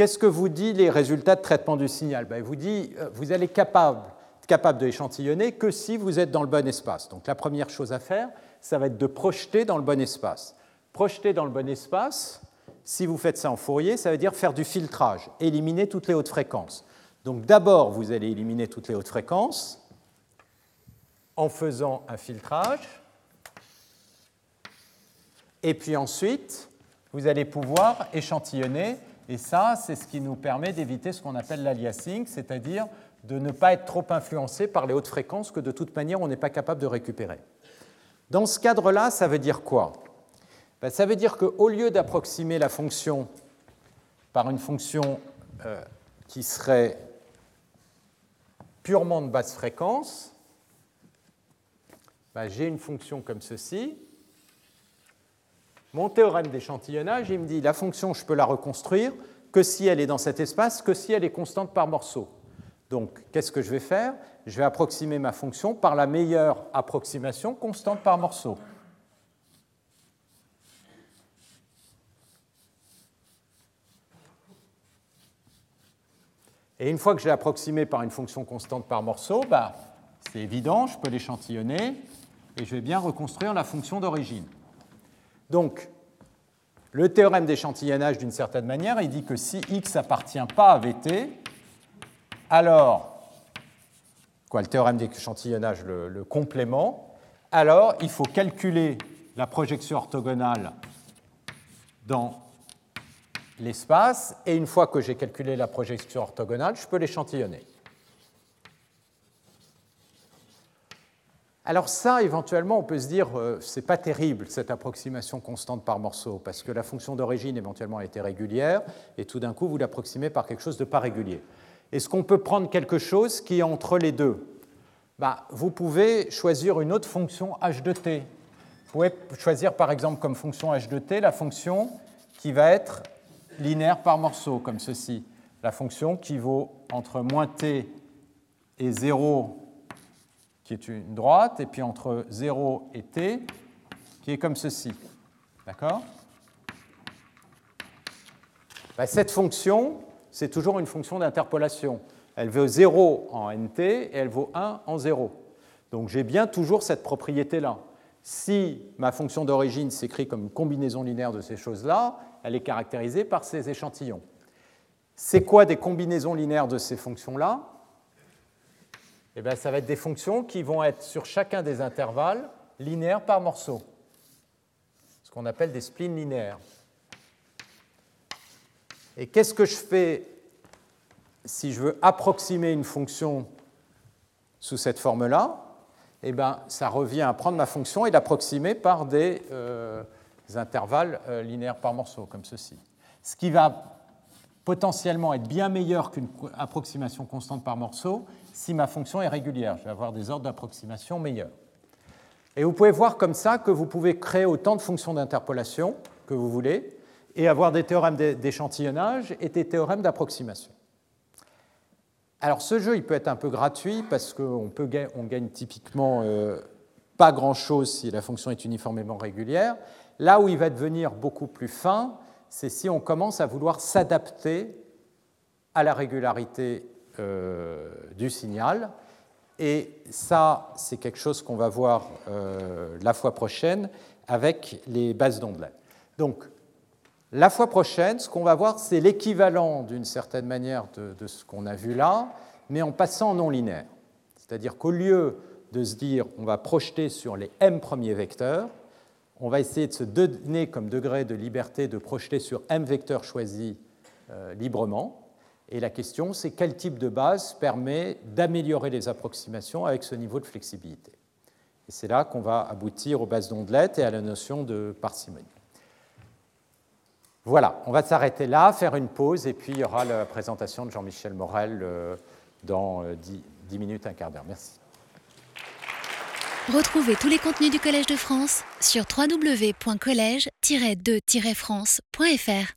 Speaker 2: Qu'est-ce que vous dit les résultats de traitement du signal? Ben, vous dit euh, vous allez capable, capable de l'échantillonner que si vous êtes dans le bon espace. Donc la première chose à faire, ça va être de projeter dans le bon espace. Projeter dans le bon espace, si vous faites ça en Fourier, ça veut dire faire du filtrage, éliminer toutes les hautes fréquences. Donc d'abord, vous allez éliminer toutes les hautes fréquences en faisant un filtrage. Et puis ensuite, vous allez pouvoir échantillonner. Et ça, c'est ce qui nous permet d'éviter ce qu'on appelle l'aliasing, c'est-à-dire de ne pas être trop influencé par les hautes fréquences que de toute manière on n'est pas capable de récupérer. Dans ce cadre-là, ça veut dire quoi? Ben, Ça veut dire qu'au lieu d'approximer la fonction par une fonction euh, qui serait purement de basse fréquence, ben, j'ai une fonction comme ceci. Mon théorème d'échantillonnage, il me dit la fonction, je peux la reconstruire que si elle est dans cet espace, que si elle est constante par morceau. Donc, qu'est-ce que je vais faire? Je vais approximer ma fonction par la meilleure approximation constante par morceau. Et une fois que j'ai approximé par une fonction constante par morceau, bah, c'est évident, je peux l'échantillonner et je vais bien reconstruire la fonction d'origine. Donc, le théorème d'échantillonnage, d'une certaine manière, il dit que si x appartient pas à vt, alors, quoi, le théorème d'échantillonnage, le, complément, alors il faut calculer la projection orthogonale dans l'espace, et une fois que j'ai calculé la projection orthogonale, je peux l'échantillonner. Alors ça, éventuellement, on peut se dire, euh, c'est pas terrible cette approximation constante par morceau, parce que la fonction d'origine éventuellement était régulière, et tout d'un coup vous l'approximez par quelque chose de pas régulier. Est-ce qu'on peut prendre quelque chose qui est entre les deux? Bah, Vous pouvez choisir une autre fonction h de t. Vous pouvez choisir par exemple comme fonction h de t la fonction qui va être linéaire par morceau, comme ceci. La fonction qui vaut entre moins t et 0, qui est une droite, et puis entre 0 et t, qui est comme ceci. D'accord? Bah, Cette fonction, c'est toujours une fonction d'interpolation. Elle vaut 0 en nt et elle vaut 1 en 0. Donc j'ai bien toujours cette propriété-là. Si ma fonction d'origine s'écrit comme une combinaison linéaire de ces choses-là, elle est caractérisée par ces échantillons. C'est quoi des combinaisons linéaires de ces fonctions-là? Eh Ça va être des fonctions qui vont être sur chacun des intervalles linéaires par morceau, ce qu'on appelle des splines linéaires. Et qu'est-ce que je fais si je veux approximer une fonction sous cette forme-là? Eh bien, ça revient à prendre ma fonction et l'approximer par des, euh, intervalles euh, linéaires par morceau, comme ceci. Ce qui va potentiellement être bien meilleur qu'une approximation constante par morceau si ma fonction est régulière. Je vais avoir des ordres d'approximation meilleurs. Et vous pouvez voir comme ça que vous pouvez créer autant de fonctions d'interpolation que vous voulez et avoir des théorèmes d'échantillonnage et des théorèmes d'approximation. Alors ce jeu, il peut être un peu gratuit parce qu'on on gagne typiquement euh, pas grand-chose si la fonction est uniformément régulière. Là où il va devenir beaucoup plus fin, c'est si on commence à vouloir s'adapter à la régularité du signal. Et ça, c'est quelque chose qu'on va voir euh, la fois prochaine avec les bases d'ondelets. Donc, la fois prochaine, ce qu'on va voir, c'est l'équivalent d'une certaine manière de, ce qu'on a vu là, mais en passant en non linéaire. C'est-à-dire qu'au lieu de se dire on va projeter sur les m premiers vecteurs, on va essayer de se donner comme degré de liberté de projeter sur m vecteurs choisis euh, librement. Et la question, c'est quel type de base permet d'améliorer les approximations avec ce niveau de flexibilité? Et c'est là qu'on va aboutir aux bases d'ondelettes et à la notion de parcimonie. Voilà, on va s'arrêter là, faire une pause, et puis il y aura la présentation de Jean-Michel Morel euh, dans 10, euh, minutes, un quart d'heure. Merci.
Speaker 1: Retrouvez tous les contenus du Collège de France sur www.colège-2-france.fr.